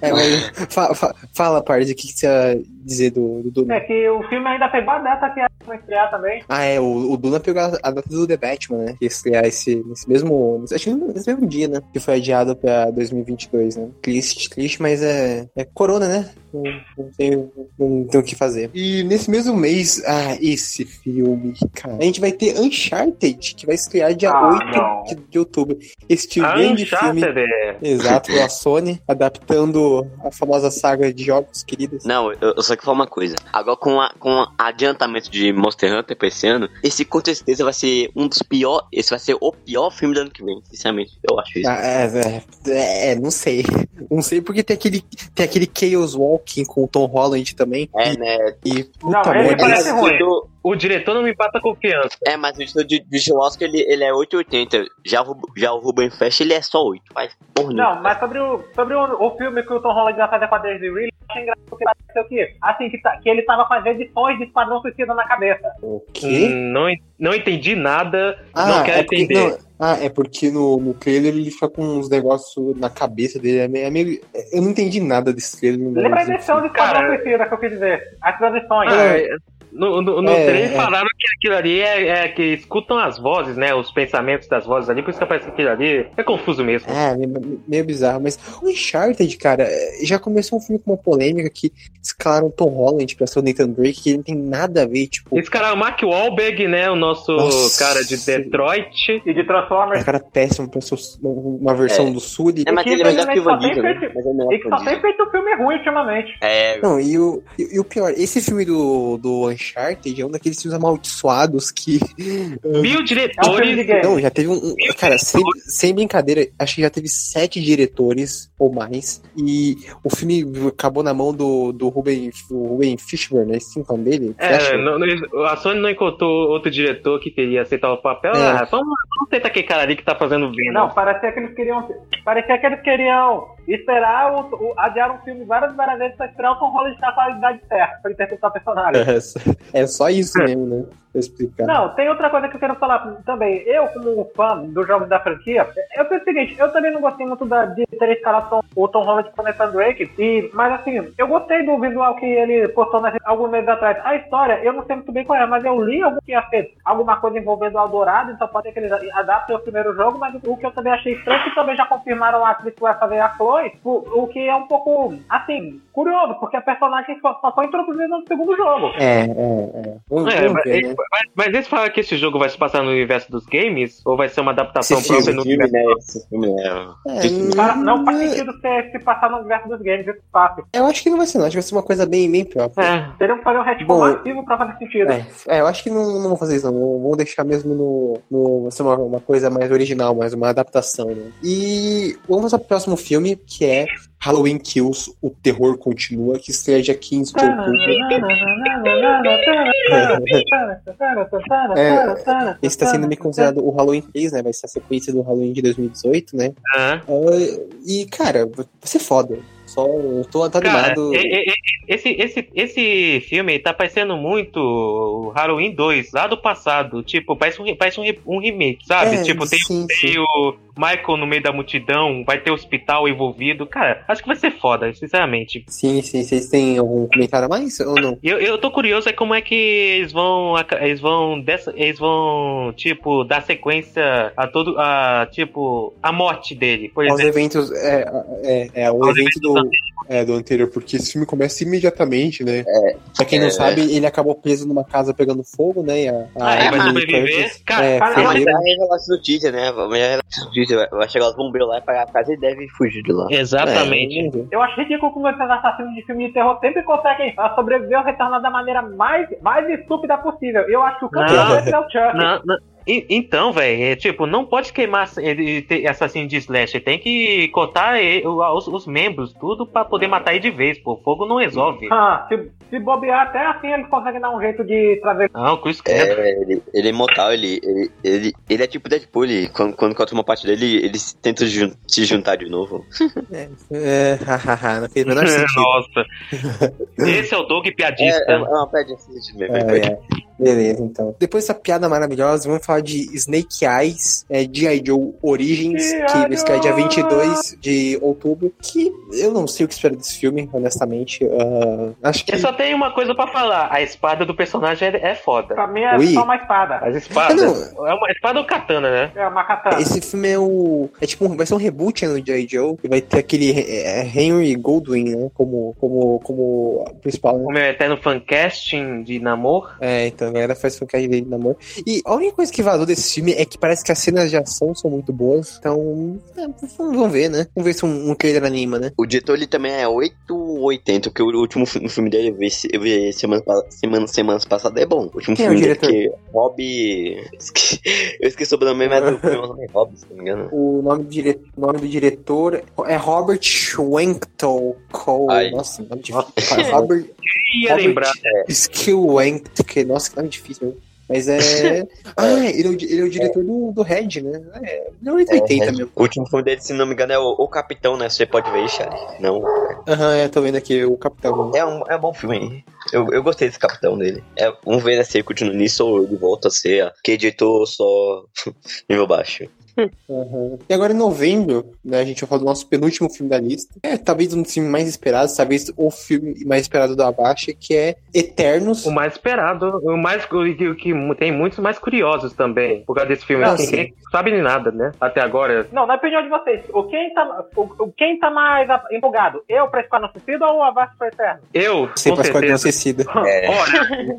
É, mas fa- fa- fala, Pardes, o que, que você ia dizer do, do Duna? É que o filme ainda pegou a data que vai estrear também. Ah, é, o, o Duna pegou a, a data do The Batman, né? Que estrear esse, nesse mesmo. Acho que nesse mesmo dia, né? Que foi adiado pra 2022, né? Triste, triste, mas é. É corona, né? Não, tem o que fazer. E nesse mesmo mês, ah, esse filme, cara. A gente vai ter Uncharted, que vai estrear dia Ah, 8 não. de, de outubro. Este grande filme. É. Exato, pela Sony, adaptando a famosa saga de jogos queridas. Não, eu, eu só quero falar uma coisa. Agora, com, a, com o adiantamento de Monster Hunter pra esse ano, esse com certeza vai ser um dos piores. Esse vai ser o pior filme do ano que vem, sinceramente. Eu acho isso. Ah, é, é, é, não sei. Não sei porque tem aquele, tem aquele Chaos Walking com o Tom Holland também. É, né? E puta Não, ele merda. parece ruim. diretor- O diretor não me passa confiança. É, mas o diretor de, de ele, ele é 880. Já o, já o Ruben Fest, ele é só 8. Faz porra. Não, mas sobre o, sobre o, o filme que o Tom Holland vai fazer com a Daisy Ridley, eu achei engraçado porque pareceu o quê? Assim, que, tá- que ele tava as edições de Esquadrão Suicida na cabeça. O quê? Hum, Não, não entendi nada. Ah, não quero é porque, entender. não, ah, é porque no, no trailer ele fica com uns negócios na cabeça dele. É meio, é meio- eu não entendi nada desse trailer. Lembra a edição de Esquadrão Suicida que eu quis dizer? As transições. Ah, é, no no, no É, trailer é. falaram aquilo ali é, é que escutam as vozes, né? Os pensamentos das vozes ali, por isso que aparece aquilo ali. É confuso mesmo. É, meio, meio bizarro, mas o Uncharted, cara, já começou um filme com uma polêmica que escalaram Tom Holland pra ser o Nathan Drake, que ele não tem nada a ver, tipo. Esse cara é o Mark Wahlberg, né? O nosso Nossa. cara de Detroit. E de Transformers. É cara péssimo pra ser uma versão É. do Sully. É, mas que ele é melhor que o Van Diesel, só né? é E que que só tem feito filme ruim ultimamente. É, Não, e o, e, e o pior, esse filme do, do Uncharted é um daqueles filmes amaldiçoados que. [LAUGHS] Mil É diretores. game. Não, já teve um. cara, sem, sem brincadeira, acho que já teve sete diretores ou mais. E o filme acabou na mão do, do Ruben, do Ruben Fishburne, né? Esse é o nome dele? É, não- não- a Sony não encontrou outro diretor que queria aceitar o papel. É. Ah, vamos, vamos tentar aquele cara ali que tá fazendo Venom. Não, parecia que eles queriam. Parecia que eles queriam esperar o, o, adiar um filme várias e várias vezes pra esperar o Tom Holland estar com a idade certa pra interpretar o personagem. É, só- é só isso mesmo, né? Explicar. Não, tem outra coisa que eu quero falar também. Eu, como fã dos jogos da franquia, eu penso o seguinte, eu também não gostei muito da, de ter escalado Tom- o Tom Holland com o Nathan Drake, e, mas assim, eu gostei do visual que ele postou nas, alguns meses atrás. A história, eu não sei muito bem qual é, mas eu li algum que ia ser alguma coisa envolvendo o Eldorado, então pode ser que eles adaptem o primeiro jogo, mas o que eu também achei estranho, que também já confirmaram a atriz que vai fazer a Chloe, o, o que é um pouco, assim, curioso, porque a personagem só, só foi introduzida no segundo jogo. É, é, é. Vamos, É, ver, né? Mas, mas eles falam que esse jogo vai se passar no universo dos games? Ou vai ser uma adaptação Esse própria filme, no filme, universo? né? Esse filme é. É, Cara, não faz sentido ser, se passar no universo dos games, é fácil. Eu acho que não vai ser, não. Acho que vai ser uma coisa bem, bem própria. É. Teriam que fazer um retcon massivo pra fazer sentido. É, é, eu acho que não, não vou fazer isso, não. Vou deixar mesmo no. no vai ser uma, uma coisa mais original, mais uma adaptação, né? E vamos ao próximo filme, que é Halloween Kills, O Terror Continua, que estreia dia 15 de outubro. É, Esse tá sendo meio considerado o Halloween 3, né? Vai ser a sequência do Halloween de 2018, né? Ah. Ah, e, cara, vai ser foda. Só eu tô, tô Cara, animado. e- e- e- esse, esse, esse filme tá parecendo muito o Halloween 2, lá do passado. Tipo, parece um, parece um, um remake, sabe? É, tipo, tem, sim, tem o Michael no meio da multidão, vai ter hospital envolvido. Cara, acho que vai ser foda, sinceramente. Sim, sim. Vocês têm algum comentário a mais ou não? Eu, eu tô curioso é como é que eles vão. Eles vão. Dessa, eles vão, tipo, dar sequência a todo. A, tipo, a morte dele. Por Aos exemplo. eventos. É, é, é o Aos evento do, é, do anterior, porque esse filme começa imediatamente, né? pra quem não é. sabe, ele acabou preso numa casa pegando fogo, né? E a, a Ah, Jamie Lee sobreviver? Cara, é, cara, Mas a revelação do teaser, né? A revelação do teaser vai chegar os bombeiros lá e pagar a casa e deve fugir de lá. Exatamente. É. Eu acho ridículo como esses assassinos de filme de terror sempre conseguem sobreviver ou retornar da maneira mais, mais estúpida possível. Eu acho que o campeão Não. é o Chuck. Não, não. E- Então, velho, é, tipo, não pode queimar ele assassino de slash. Tem que cortar ele- os, os membros, tudo pra poder matar ele de vez, pô. Fogo não resolve. Ah, se, se bobear até assim, eles conseguem dar um jeito de trazer. Não, Chris Credo. É, ele, ele é imortal, ele, ele, ele, ele é tipo Deadpool, ele, quando, quando corta uma parte dele, ele tenta jun- se juntar de novo. É, hahaha, não fez o menor [LAUGHS] sentido. Nossa. [LAUGHS] Esse é o Doug É, piadista. é uma pedra assim mesmo. É, é. Beleza, então. Depois dessa piada maravilhosa, vamos falar de Snake Eyes, é, G.I. Joe Origins, G.I. que vai estrear dia Joe! 22 de outubro, que eu não sei o que espero desse filme, honestamente. Ah, acho que... Eu só tenho uma coisa pra falar. A espada do personagem é, é foda. Pra mim é Ui. só uma espada. As espadas. Ah, É uma espada ou katana, né? É uma katana. Esse filme é o. É tipo, um- vai ser um reboot né, no G.I. Joe, que vai ter aquele é, Henry Goldwyn, né? Como, como, como principal, né? O meu eterno fancasting de namor. É, então a galera faz focagem dele no amor. E a única coisa que vazou desse filme é que parece que as cenas de ação são muito boas. Então, é, vamos ver, né? Vamos ver se um, um trailer anima, né? O diretor ele também é 880, porque o último fi- filme dele eu vi, eu vi semana, semana, semanas passadas é bom. O último Quem é filme o dele diretor? que Rob. [LAUGHS] esque- Eu esqueci o nome, mas o meu nome é [LAUGHS] Rob, se não me engano. O nome do, dire... o nome do diretor é Robert Schwenktel Cole. Ai. Nossa, nome [LAUGHS] difícil. Robert Ia Robert lembrar. Que- Nossa, que nome difícil mesmo. Mas é. Ah, [LAUGHS] ele é o, ele é o diretor do, do Red, né? É, ele é 880 É, mesmo. O último filme dele, se não me engano, é o, o Capitão, né? Você pode ver Charlie. Não. Aham, é, tô vendo aqui o Capitão. É um, é um bom filme aí. Eu, eu gostei desse Capitão dele. É, vamos ver né, se ele continua nisso ou ele volta a ser aquele diretor só [LAUGHS] nível baixo. Uhum. E agora em novembro, né, a gente vai falar do nosso penúltimo filme da lista. É, talvez um dos filmes mais esperados, talvez o filme mais esperado do Abaixa, que é Eternos. O mais esperado, o mais o que, o que tem muitos mais curiosos também, por causa desse filme. Ah, assim, sim. ninguém sabe de nada, né? Até agora. Não, na opinião de vocês, o quem tá, o, quem tá mais a- empolgado? Eu pra Esquadrão Suicida ou o Avast pro Eterno? Eu, Você com faz Esquadrão certeza. Suicida. [LAUGHS] É. Olha,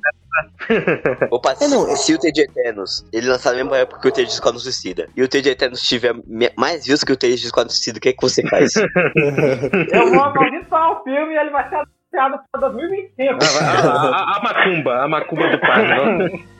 [LAUGHS] Opa, É, não, se o TJ Eternos, ele lançar na mesma época que o TJ Esquadrão Suicida, e o TJ Eternos tiver mais views que o TJ Esquadrão Suicida, o que é que você faz? [LAUGHS] Eu vou amaldiçoar o filme e ele vai ser anunciado pra 2025. a, a- a- a macumba, a macumba do pai. [LAUGHS]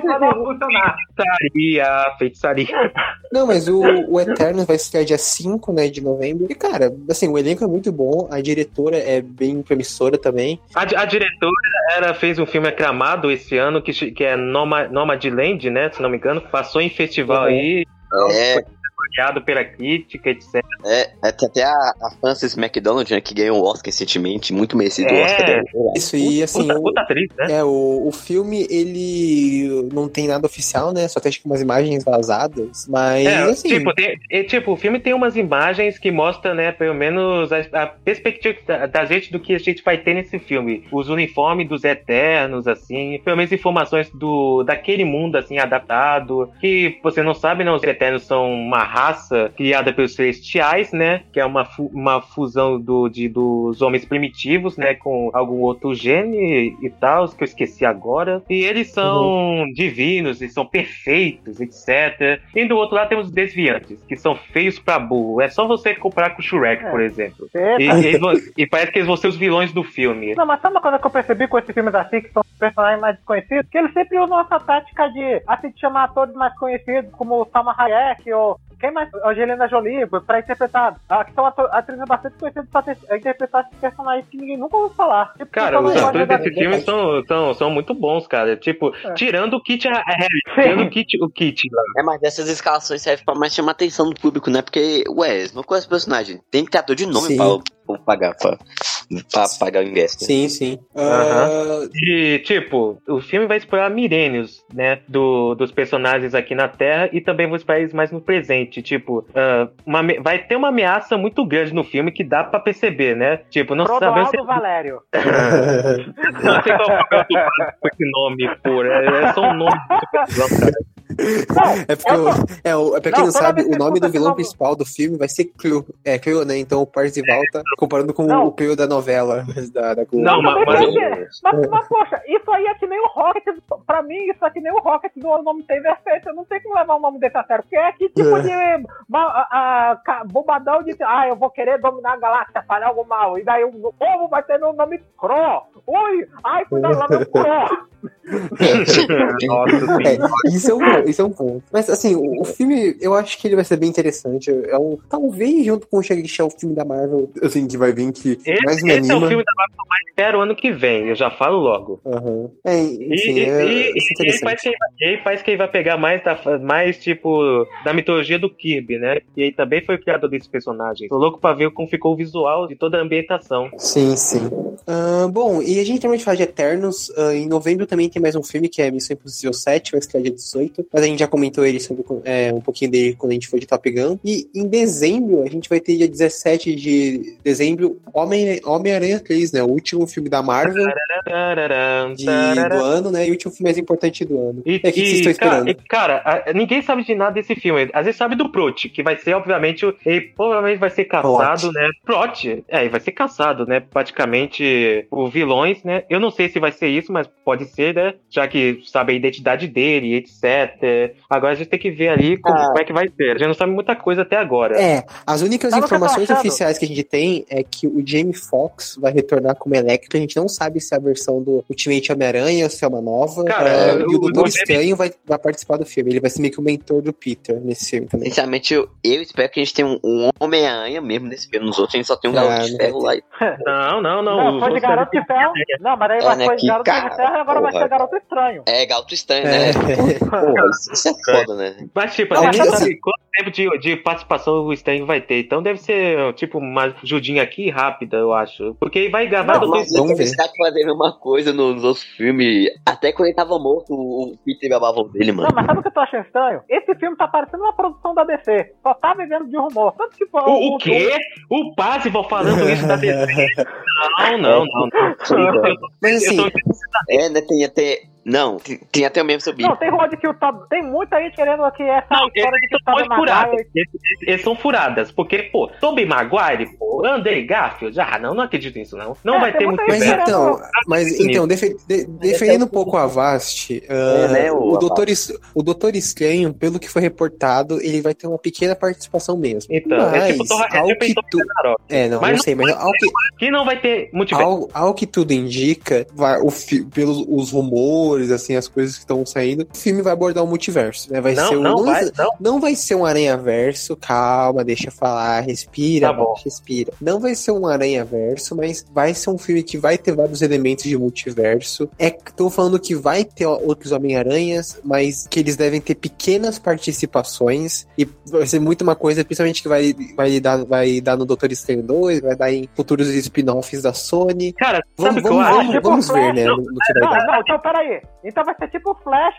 pra não funcionar. Feitiçaria, feitiçaria. Não, mas o, o Eternos vai estrear dia 5 né, de novembro. E, cara, assim, o elenco é muito bom, a diretora é bem promissora também. A, a diretora era, fez um filme aclamado esse ano, que, que é Noma, Nomadland, né? Se não me engano. Passou em festival Uhum. aí, é, avaliado pela crítica, etc. é, é, tem até a, a Frances McDonald, né, que ganhou o Oscar recentemente, muito merecido o É. Oscar dela. Isso, e assim, Puta, o, puta atriz, né? é, o, o filme, ele não tem nada oficial, né? Só tem acho que umas imagens vazadas. Mas, É, assim. tipo, tem- é, tipo, o filme tem umas imagens que mostram, né, pelo menos a, a perspectiva da, da gente do que a gente vai ter nesse filme. Os uniformes dos Eternos, assim, pelo menos informações do daquele mundo, assim, adaptado. Que você não sabe, né, os Eternos são uma raça criada pelos Celestiais, né, que é uma, fu- uma fusão do, de, dos homens primitivos, né, com algum outro gene e tal, que eu esqueci agora. E eles são divinos, eles são perfeitos, etc. E do outro lado temos os desviantes, que são feios pra burro. É só você comprar com o Shrek, É. por exemplo. E, Eita. e vão- e parece que eles vão ser os vilões do filme. Não, mas sabe uma coisa que eu percebi com esses filmes assim, que são personagens mais desconhecidos? Que eles sempre usam essa tática de, assim, de chamar atores mais conhecidos, como o Salma Hayek ou quem mais? Angelina Jolie, pra interpretar. Ah, que são atrizes bastante conhecidas pra ter- interpretar esses personagens que ninguém nunca ouviu falar. Tipo, Cara, Salma os atores desse filme são, são, são muito bons, cara. Tipo, É. tirando o Kit Harry, tirando o Kit, o Kit lá. É, mas dessas escalações serve pra mais chamar a atenção do público, né? Porque, ué, eles não conhecem o personagem. Tem que ter ator de nome Sim. pra, pra pagar, pra, o ingresso. né? Sim, sim. Ah, E, tipo, o filme vai explorar milênios, né, do, dos personagens aqui na Terra e também vai explorar eles mais no presente. Tipo, ah, uma vai ter uma ameaça muito grande no filme que dá pra perceber, né? Tipo, não sabemos se... Valério. [LAUGHS] Não sei qual é o nome, pô. É, é só um nome [LAUGHS] É porque, o, é, o, é pra quem Não, não, sabe, o nome do vilão principal do filme vai ser Cleo. É, Cleo, né? Então o Parzival tá comparando com Não. o Cleo da novela da, da Globo. Não, mas- mas- Mas, mas, poxa, isso aí é que nem o Rocket. Pra mim, isso é que nem o Rocket do nome Taylor Swift. Eu não sei como levar o nome desse a sério. Porque é que tipo de ma- a, a, bobadão de ah, eu vou querer dominar a galáxia, falhar algo mal. E daí o povo vai ter meu nome Cro. Ui, ai, cuidado lá, meu Cro. [LAUGHS] [LAUGHS] Nossa. É, isso é um ponto, isso é um ponto. Mas assim, o, o filme, eu acho que ele vai ser bem interessante. É um, talvez junto com o Shang-Chi é o filme da Marvel, assim, que vai vir que mais Esse, me esse é o filme da Marvel que eu mais espero ano que vem, eu já falo logo. Aham. É, E, enfim, e, é, e- é e aí parece que ele, parece que ele vai pegar mais, da, mais tipo, da mitologia do Kirby, né? E aí também foi o criador desse personagem. Tô louco pra ver como ficou o visual de toda a ambientação. Sim, sim. Ah, bom, e a gente também fala de Eternos. ah, em novembro também tem mais um filme que é Missão Impossível 7, vai estrear dia 18. Mas a gente já comentou ele sobre é, um pouquinho dele quando a gente foi de Top Gun. E em dezembro, a gente vai ter dia 17 de dezembro, Homem- Homem-Aranha 3, né? O último filme da Marvel de, do ano, né? E o último filme mais importante do ano. E, é o que, que vocês estão esperando? Cara, cara, ninguém sabe de nada desse filme. Às vezes sabe do Prot, que vai ser, obviamente, ele provavelmente vai ser caçado, Plot. né? Prot, é, vai ser caçado, né? Praticamente por vilões, né? Eu não sei se vai ser isso, mas pode ser, né? Já que sabe a identidade dele, etc. Agora a gente tem que ver ali como, Ah. como é que vai ser. A gente não sabe muita coisa até agora. É, as únicas que eu tô informações oficiais que a gente tem é que o Jamie Foxx vai retornar como Electro. A gente não sabe se é a versão do Ultimate Homem-Aranha ou se é uma nova. Cara, É, o- e o Doutor Estranho vai, vai participar do filme. Ele vai ser meio que o mentor do Peter nesse filme também. Sinceramente, eu, eu espero que a gente tenha um, um Homem-Aranha mesmo nesse filme. Nos outros a gente só tem um Ah, garoto de não ferro lá. [LAUGHS] Não, não, não. Não, foi de garoto de ferro. Não, mas aí É, né, foi de garoto de ferro e agora. Vai ser garoto estranho. É, gato estranho, É. né? Porra, isso, é foda, né? Mas, tipo, Não, a gente mas não assim- sabe quanto tempo de, de participação o Stan vai ter. Então deve ser, tipo, uma judinha aqui rápida, eu acho. Porque ele vai gravar Não, do Mas Vamos ele ver. está fazendo a mesma coisa nos outros filmes. Até quando ele tava morto, o o Peter babava o dele, Não, mano. mas sabe o que eu tô achando estranho? Esse filme tá parecendo uma produção da DC. Só tá vivendo de rumor. Tanto tipo, O, o quê? O Pazival falando isso da DC? [LAUGHS] Não, não, não. não. Mas assim, É, né? Tem até. Não, tem, tem até o mesmo sobre. Não, tem rumor de que o Tob... Tem muita gente querendo que essa Não, história de que o furadas. Maguire... Esses são furadas. Porque, pô, Tobey Maguire, pô, Andrei Garfield, ah, não, não acredito nisso, não. Não É, vai ter muito Mas então, mas então defe- de- defendendo um pouco a Vast, ah, né, o o, Doutor, o Doutor Estranho, pelo que foi reportado, ele vai ter uma pequena participação mesmo. Então, é tipo mas, é ao tipo que tu... É, não, Mas não não sei, mas ao que, Que não vai ter multiverso. ao, ao que tudo indica, vai, o pelos os rumores, assim, as coisas que estão saindo, o filme vai abordar o multiverso, né? Vai Não, ser um, não vai, não. não vai ser um aranha-verso, calma, deixa eu falar, respira, Tá bom. Respira. Não vai ser um aranha-verso, mas vai ser um filme que vai ter vários elementos de multiverso. É, tô falando que vai ter outros Homem-Aranhas, mas que eles devem ter pequenas participações e vai ser muito uma coisa, principalmente que vai, vai, dar, vai dar no Doutor Estranho 2, vai dar em futuros spin-offs da Sony. Cara, Vamos, vamos, vamos, vamos ver, né, não, no, no que vai Não, dar. não, então peraí. Então vai ser tipo o Flash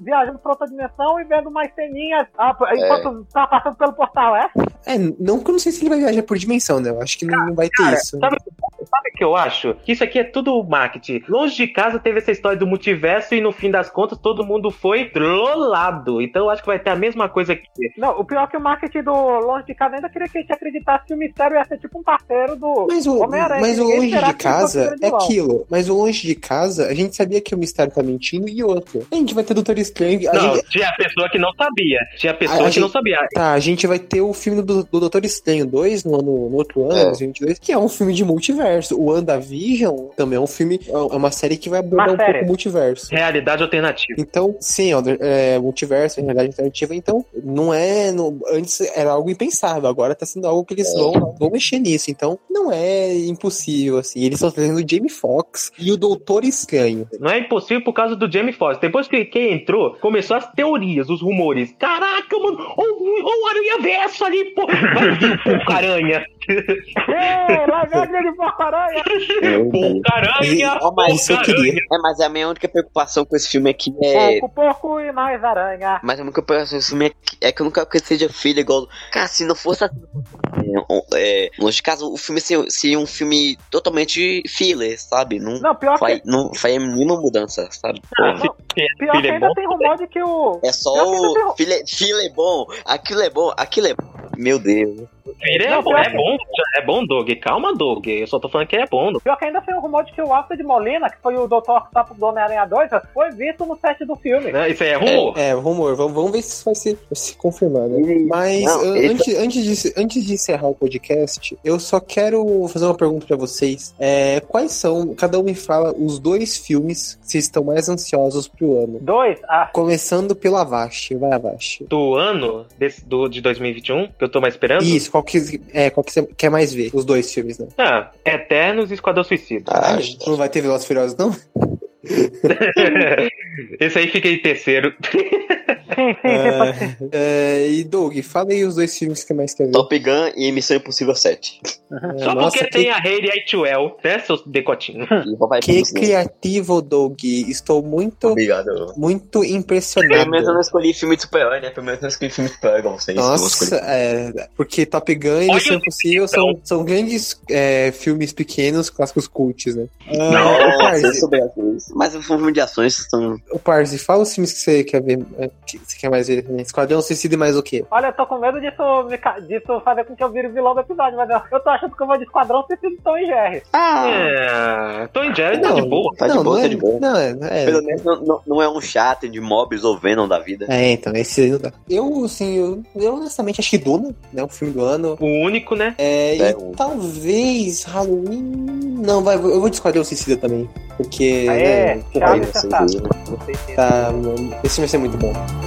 viajando pra outra dimensão e vendo mais ceninhas ah, enquanto tá passando pelo portal, é? É, não que eu não sei se ele vai viajar por dimensão, né? Eu acho que não, não vai ter Cara, isso. sabe, sabe o que eu acho? Que isso aqui é tudo marketing. Longe de casa teve essa história do multiverso e no fim das contas todo mundo foi trollado. Então eu acho que vai ter a mesma coisa aqui. Não, o pior é que o marketing do Longe de Casa ainda queria que a gente acreditasse que o mistério ia ser tipo um parceiro do Mas o, Homem-Aranha. mas o longe de casa é aquilo. Mas o longe de casa, a gente sabia que o mistério tá mentindo e outro. A gente vai ter Doutor Estranho. A Não, gente, tinha pessoa que não sabia. Tinha pessoa A- a que não gente- sabia. tá, a gente vai ter o filme do, do Doutor Estranho 2 no, ano, no outro ano, É. 2022, que é um filme de multiverso. O WandaVision também é um filme, é uma série que vai abordar Uma um série. pouco o multiverso. Realidade alternativa. Então, sim, é, é multiverso, realidade alternativa. Então, não é. não- antes era algo impensável, agora tá sendo algo que eles É. vão, vão mexer nisso. Então, não é impossível, assim. Eles estão trazendo o Jamie Foxx e o Doutor Estranho. Não é impossível por causa do Jamie Foxx. Depois que quem entrou, começou as teorias, os rumores. Caraca, mano, olha o- Aranha Verso ali, pô. Vai vir o Porco-Aranha. Vem a grande porcaranha! Porco-Aranha. Mas eu Porco-Aranha. queria. É, mas a minha única preocupação com esse filme aqui é. Pouco, pouco e mais aranha. Mas a única preocupação com esse filme é que, é que eu não quero que seja filho igual. Cara, se não fosse assim. É, é, longe de casa, o filme seria, seria um filme totalmente filler, sabe? Não, Não, pior que, faz, não faz nenhuma mudança, sabe? Ah, se- pior filho que é ainda bom. tem rumor de que o. É só que não tem- o. Filho, filho é bom, aquilo é bom, aquilo é bom. Meu Deus. É Não, bom, pior é que- bom, é bom, Doug. Calma, Doug. Eu só tô falando que é bom. Doug. Pior que ainda tem um rumor de que o Alfred Molina, que foi o Dr. Octopus do Homem-Aranha 2, foi visto no set do filme. Isso aí é rumor. É, rumor. Vamos, vamos ver se isso vai se, se confirmar, né? Mas Não, antes, antes, de, antes de encerrar o podcast, eu só quero fazer uma pergunta pra vocês. É, quais são, cada um me fala, os dois filmes que vocês estão mais ansiosos pro ano? Dois, ah, Começando pelo Avast. Vai, Avast. Do ano desse, do, de 2021, que eu tô mais esperando. Isso, qual que, é, qual que você quer mais ver? Os dois filmes, né? Ah, Eternos e Esquadrão Suicida. Ah, não vai ter Velozes Furiosos, não? [LAUGHS] Esse aí fica em terceiro. sim, sim, sim, pode ser. É, é, e Doug, fala aí os dois filmes que mais quer ver. Top Gun e Missão Impossível 7. É, Só nossa, porque que, tem a Hayley Atwell, né? [LAUGHS] E Papai que criativo, Doug. Estou muito, Obrigado. muito Pelo impressionado. menos eu não escolhi filme de super-herói, né? Pelo menos eu não escolhi filme de super-herói igual vocês. Nossa, é, porque Top Gun e Missão Impossível são, são grandes é, filmes pequenos, clássicos cults, né? Ah, o Nossa, eu Parzi, soube ações. Mas um filme de ações são. o Parzi, fala os filmes que você quer ver, é, que você quer mais ver. Né? Esquadrão Suicida e mais o quê? Olha, eu tô com medo disso, disso fazer com que eu vire o vilão do episódio, mas eu, eu tô achando que eu vou de Esquadrão Suicida e Tom e Jerry. É. Tom e Jerry tá de boa. Tá de não, boa, não tá é, de boa. Não, é, é, Pelo menos não, não, não é um chato de Mobius ou Venom da vida. é, então, esse aí não dá. Eu, assim, eu, eu honestamente acho que Duna, né? O filme do ano. O único, né? É, É, e o- talvez Halloween. Não, vai, eu vou de Esquadrão Suicida também. Porque. Aê, né, tchau, porra, Aí, sensato. assim, tá, esse vai ser muito bom. Bom, pessoal, é,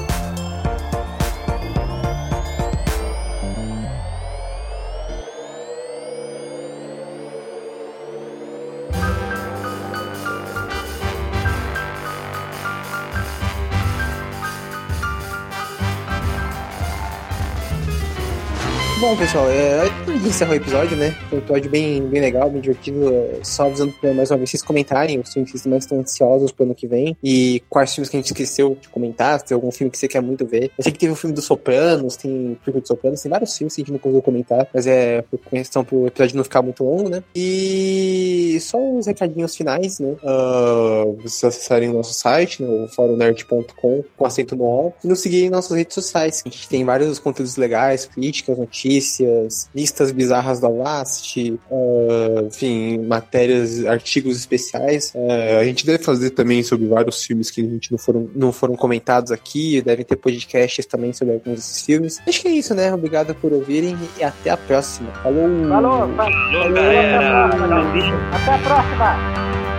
a gente encerrou o episódio, né? Foi um episódio bem, bem legal, bem divertido. É, só avisando pra mais uma vez vocês comentarem os filmes que vocês mais estão ansiosos pro ano que vem e quais filmes que a gente esqueceu de comentar, se tem algum filme que você quer muito ver. Eu sei que teve o filme dos Sopranos, tem filme dos Sopranos, tem vários filmes que a gente não conseguiu comentar, mas é por questão pro episódio não ficar muito longo, né? E só uns recadinhos finais, né? Uh, vocês acessarem o nosso site, né? o forumnerd.com, com acento no O, e nos seguirem em nossas redes sociais. A gente tem vários conteúdos legais, críticas, notícias, listas bizarras da Last, uh, enfim, matérias, artigos especiais. Uh, a gente deve fazer também sobre vários filmes que a gente não foram, não foram comentados aqui, devem ter podcasts também sobre alguns desses filmes. Acho que é isso, né? Obrigado por ouvirem e até a próxima. Falou! Falou, falou, Falou, galera. Até a próxima!